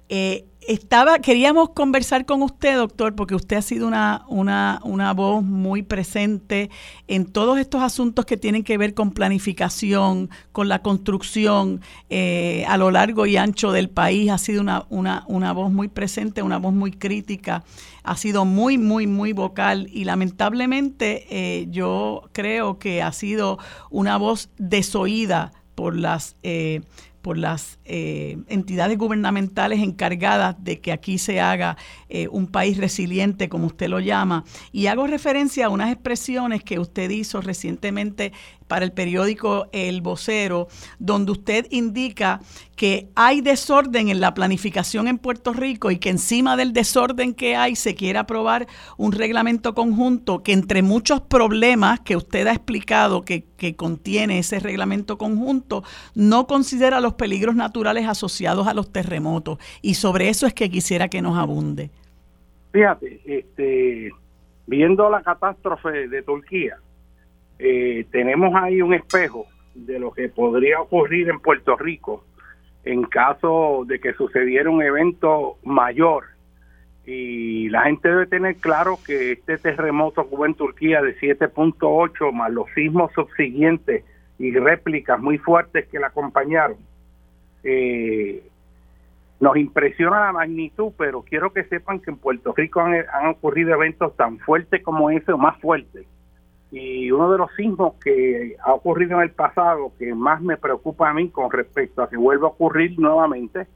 eh, estaba, queríamos conversar con usted, doctor, porque usted ha sido una, una, una, voz muy presente en todos estos asuntos que tienen que ver con planificación, con la construcción eh, a lo largo y ancho del país. Ha sido una, una, una voz muy presente, una voz muy crítica, ha sido muy, muy, muy vocal y lamentablemente eh, yo creo que ha sido una voz desoída por las... Eh, por las eh, entidades gubernamentales encargadas de que aquí se haga eh, un país resiliente, como usted lo llama. Y hago referencia a unas expresiones que usted hizo recientemente para el periódico El Vocero, donde usted indica que hay desorden en la planificación en Puerto Rico y que encima del desorden que hay se quiere aprobar un reglamento conjunto que entre muchos problemas que usted ha explicado que, que contiene ese reglamento conjunto, no considera los peligros naturales asociados a los terremotos. Y sobre eso es que quisiera que nos abunde.
Fíjate, este, viendo la catástrofe de Turquía, eh, tenemos ahí un espejo de lo que podría ocurrir en Puerto Rico en caso de que sucediera un evento mayor. Y la gente debe tener claro que este terremoto que hubo en Turquía de 7.8 más los sismos subsiguientes y réplicas muy fuertes que la acompañaron, eh, nos impresiona la magnitud, pero quiero que sepan que en Puerto Rico han, han ocurrido eventos tan fuertes como ese o más fuertes y uno de los sismos que ha ocurrido en el pasado, que más me preocupa a mí con respecto a que vuelva a ocurrir nuevamente,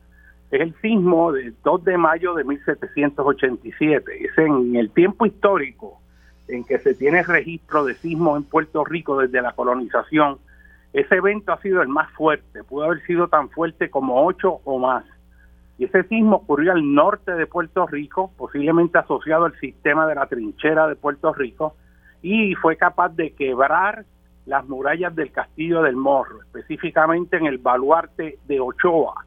es el sismo del 2 de mayo de 1787. Es en el tiempo histórico en que se tiene registro de sismos en Puerto Rico desde la colonización. Ese evento ha sido el más fuerte, pudo haber sido tan fuerte como ocho o más. Y ese sismo ocurrió al norte de Puerto Rico, posiblemente asociado al sistema de la trinchera de Puerto Rico, y fue capaz de quebrar las murallas del castillo del Morro, específicamente en el baluarte de Ochoa,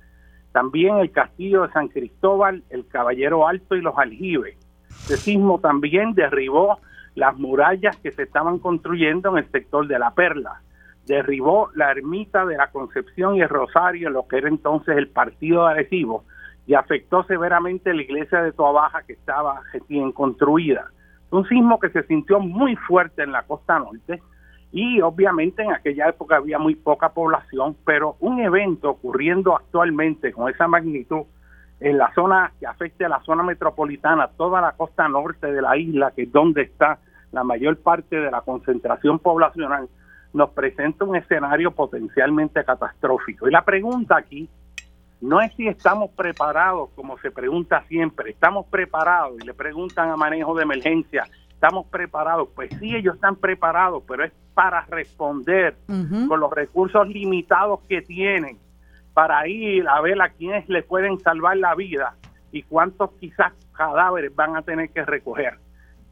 también el castillo de San Cristóbal, el Caballero Alto y los aljibes. Este sismo también derribó las murallas que se estaban construyendo en el sector de la Perla, derribó la ermita de la Concepción y el Rosario, lo que era entonces el partido de Arecibo, y afectó severamente la iglesia de Toa Baja que estaba recién construida un sismo que se sintió muy fuerte en la costa norte y obviamente en aquella época había muy poca población, pero un evento ocurriendo actualmente con esa magnitud en la zona que afecte a la zona metropolitana, toda la costa norte de la isla, que es donde está la mayor parte de la concentración poblacional, nos presenta un escenario potencialmente catastrófico. Y la pregunta aquí no es si estamos preparados, como se pregunta siempre, estamos preparados y le preguntan a manejo de emergencia, estamos preparados. Pues sí, ellos están preparados, pero es para responder con los recursos limitados que tienen, para ir a ver a quienes le pueden salvar la vida y cuántos quizás cadáveres van a tener que recoger.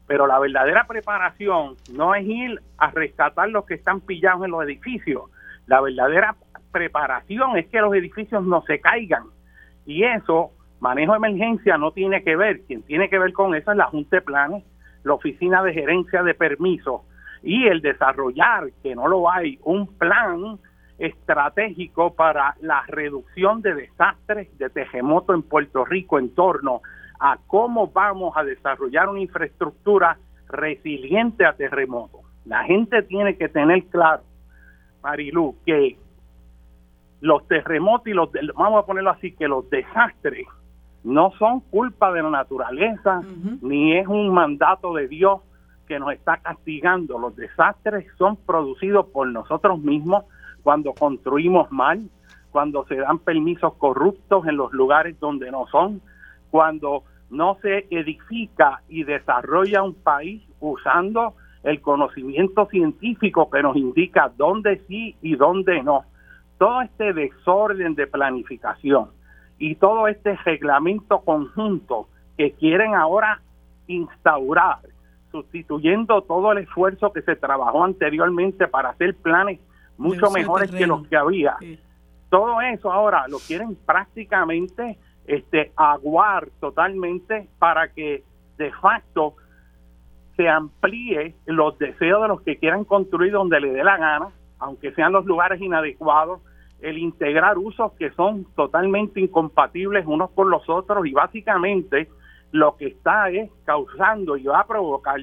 Pero la verdadera preparación no es ir a rescatar los que están pillados en los edificios. La verdadera preparación es que los edificios no se caigan. Y eso, manejo de emergencia no tiene que ver. Quien tiene que ver con eso es la Junta de Planes, la Oficina de Gerencia de Permisos y el desarrollar, que no lo hay, un plan estratégico para la reducción de desastres de terremoto en Puerto Rico en torno a cómo vamos a desarrollar una infraestructura resiliente a terremotos. La gente tiene que tener claro, Marilu, que los terremotos y los, vamos a ponerlo así, que los desastres no son culpa de la naturaleza, ni es un mandato de Dios que nos está castigando. Los desastres son producidos por nosotros mismos cuando construimos mal, cuando se dan permisos corruptos en los lugares donde no son, cuando no se edifica y desarrolla un país usando el conocimiento científico que nos indica dónde sí y dónde no. Todo este desorden de planificación y todo este reglamento conjunto que quieren ahora instaurar, sustituyendo todo el esfuerzo que se trabajó anteriormente para hacer planes mucho mejores que los que había. Todo eso ahora lo quieren prácticamente este aguar totalmente para que de facto se amplíe los deseos de los que quieran construir donde le dé la gana, aunque sean los lugares inadecuados, el integrar usos que son totalmente incompatibles unos con los otros y básicamente lo que está es causando y va a provocar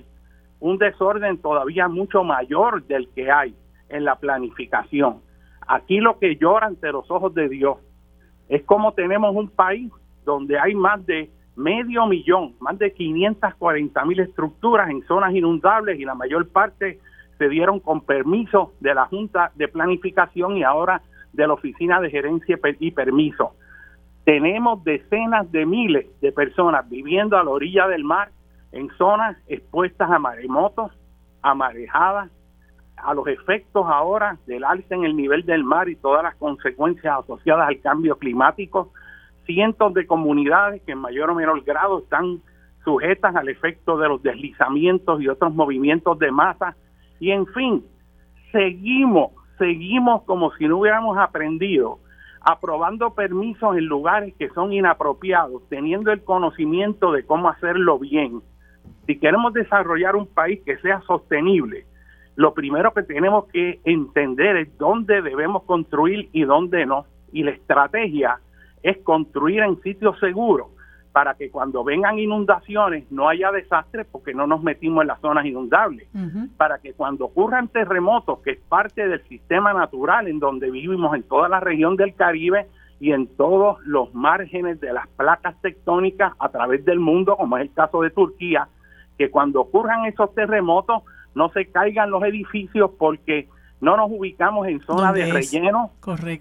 un desorden todavía mucho mayor del que hay en la planificación. Aquí lo que llora ante los ojos de Dios es como tenemos un país donde hay más de medio millón, más de 540 mil estructuras en zonas inundables y la mayor parte se dieron con permiso de la Junta de Planificación y ahora de la Oficina de Gerencia y Permiso. Tenemos decenas de miles de personas viviendo a la orilla del mar en zonas expuestas a maremotos, a marejadas, a los efectos ahora del alza en el nivel del mar y todas las consecuencias asociadas al cambio climático. Cientos de comunidades que en mayor o menor grado están sujetas al efecto de los deslizamientos y otros movimientos de masa. Y en fin, seguimos seguimos como si no hubiéramos aprendido, aprobando permisos en lugares que son inapropiados, teniendo el conocimiento de cómo hacerlo bien. Si queremos desarrollar un país que sea sostenible, lo primero que tenemos que entender es dónde debemos construir y dónde no. Y la estrategia es construir en sitios seguros para que cuando vengan inundaciones no haya desastres porque no nos metimos en las zonas inundables, para que cuando ocurran terremotos, que es parte del sistema natural en donde vivimos en toda la región del Caribe y en todos los márgenes de las placas tectónicas a través del mundo, como es el caso de Turquía, que cuando ocurran esos terremotos no se caigan los edificios porque no nos ubicamos en zonas de relleno,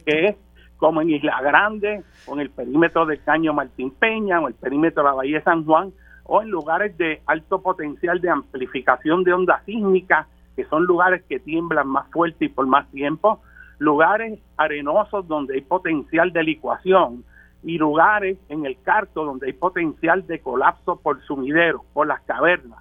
que es como en Isla Grande, o en el perímetro del Caño Martín Peña, o el perímetro de la Bahía de San Juan, o en lugares de alto potencial de amplificación de ondas sísmicas, que son lugares que tiemblan más fuerte y por más tiempo, lugares arenosos donde hay potencial de licuación, y lugares en el Carto donde hay potencial de colapso por sumideros, por las cavernas.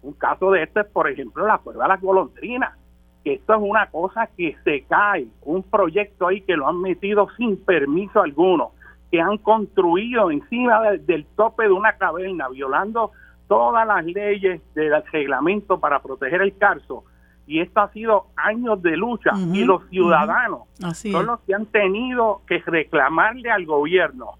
Un caso de esto es, por ejemplo, la cueva de las golondrinas esto es una cosa que se cae, un proyecto ahí que lo han metido sin permiso alguno, que han construido encima del tope de una caverna, violando todas las leyes del reglamento para proteger el carso. Y esto ha sido años de lucha. Y los ciudadanos son los que han tenido que reclamarle al gobierno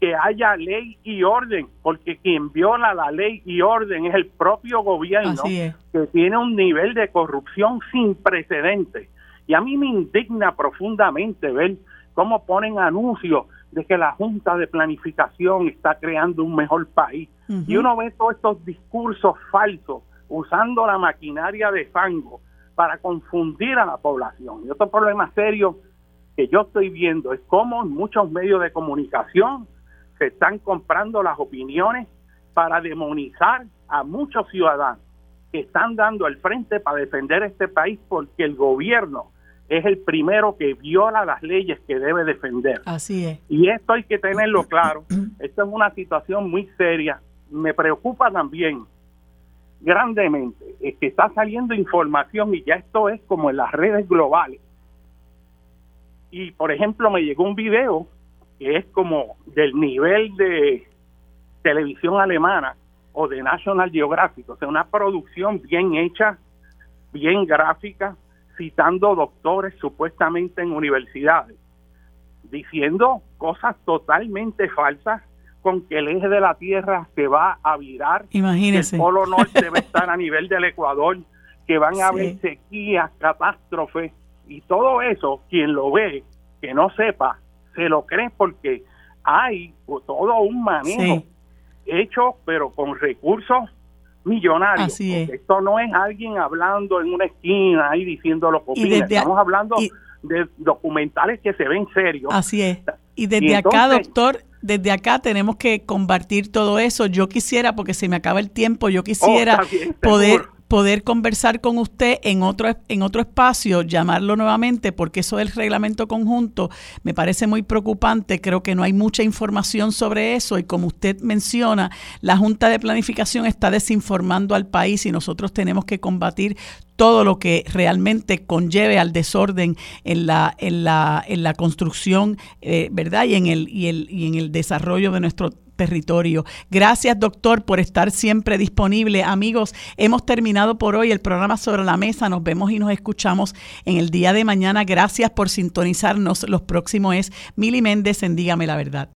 que haya ley y orden, porque quien viola la ley y orden es el propio gobierno que tiene un nivel de corrupción sin precedentes. Y a mí me indigna profundamente ver cómo ponen anuncios de que la Junta de Planificación está creando un mejor país. Y uno ve todos estos discursos falsos usando la maquinaria de fango para confundir a la población. Y otro problema serio que yo estoy viendo es cómo en muchos medios de comunicación se están comprando las opiniones para demonizar a muchos ciudadanos que están dando el frente para defender este país porque el gobierno es el primero que viola las leyes que debe defender.
Así es.
Y esto hay que tenerlo claro. Esto es una situación muy seria. Me preocupa también grandemente es que está saliendo información y ya esto es como en las redes globales. Y por ejemplo me llegó un video que es como del nivel de televisión alemana o de National Geographic, o sea, una producción bien hecha, bien gráfica, citando doctores supuestamente en universidades, diciendo cosas totalmente falsas con que el eje de la Tierra se va a virar,
Imagínese.
el polo norte debe estar a nivel del Ecuador, que van a haber sequías, catástrofes, y todo eso, quien lo ve, que no sepa, se lo creen porque hay todo un manejo hecho, pero con recursos millonarios.
Así es.
Esto no es alguien hablando en una esquina ahí diciendo lo que
Y
opina. Estamos hablando
y-
de documentales que se ven serios.
Así es. Y desde
Y
acá, doctor, desde acá tenemos que compartir todo eso. Yo quisiera, porque se me acaba el tiempo, yo quisiera
Oh, bien,
poder. Poder conversar con usted en otro en otro espacio, llamarlo nuevamente, porque eso del reglamento conjunto me parece muy preocupante. Creo que no hay mucha información sobre eso y como usted menciona, la Junta de Planificación está desinformando al país y nosotros tenemos que combatir todo lo que realmente conlleve al desorden en la en la en la construcción, eh, ¿verdad? Y en el y el y en el desarrollo de nuestro territorio. Gracias, doctor, por estar siempre disponible. Amigos, hemos terminado por hoy el programa sobre la mesa. Nos vemos y nos escuchamos en el día de mañana. Gracias por sintonizarnos. Los próximos es Mili Méndez en Dígame la Verdad.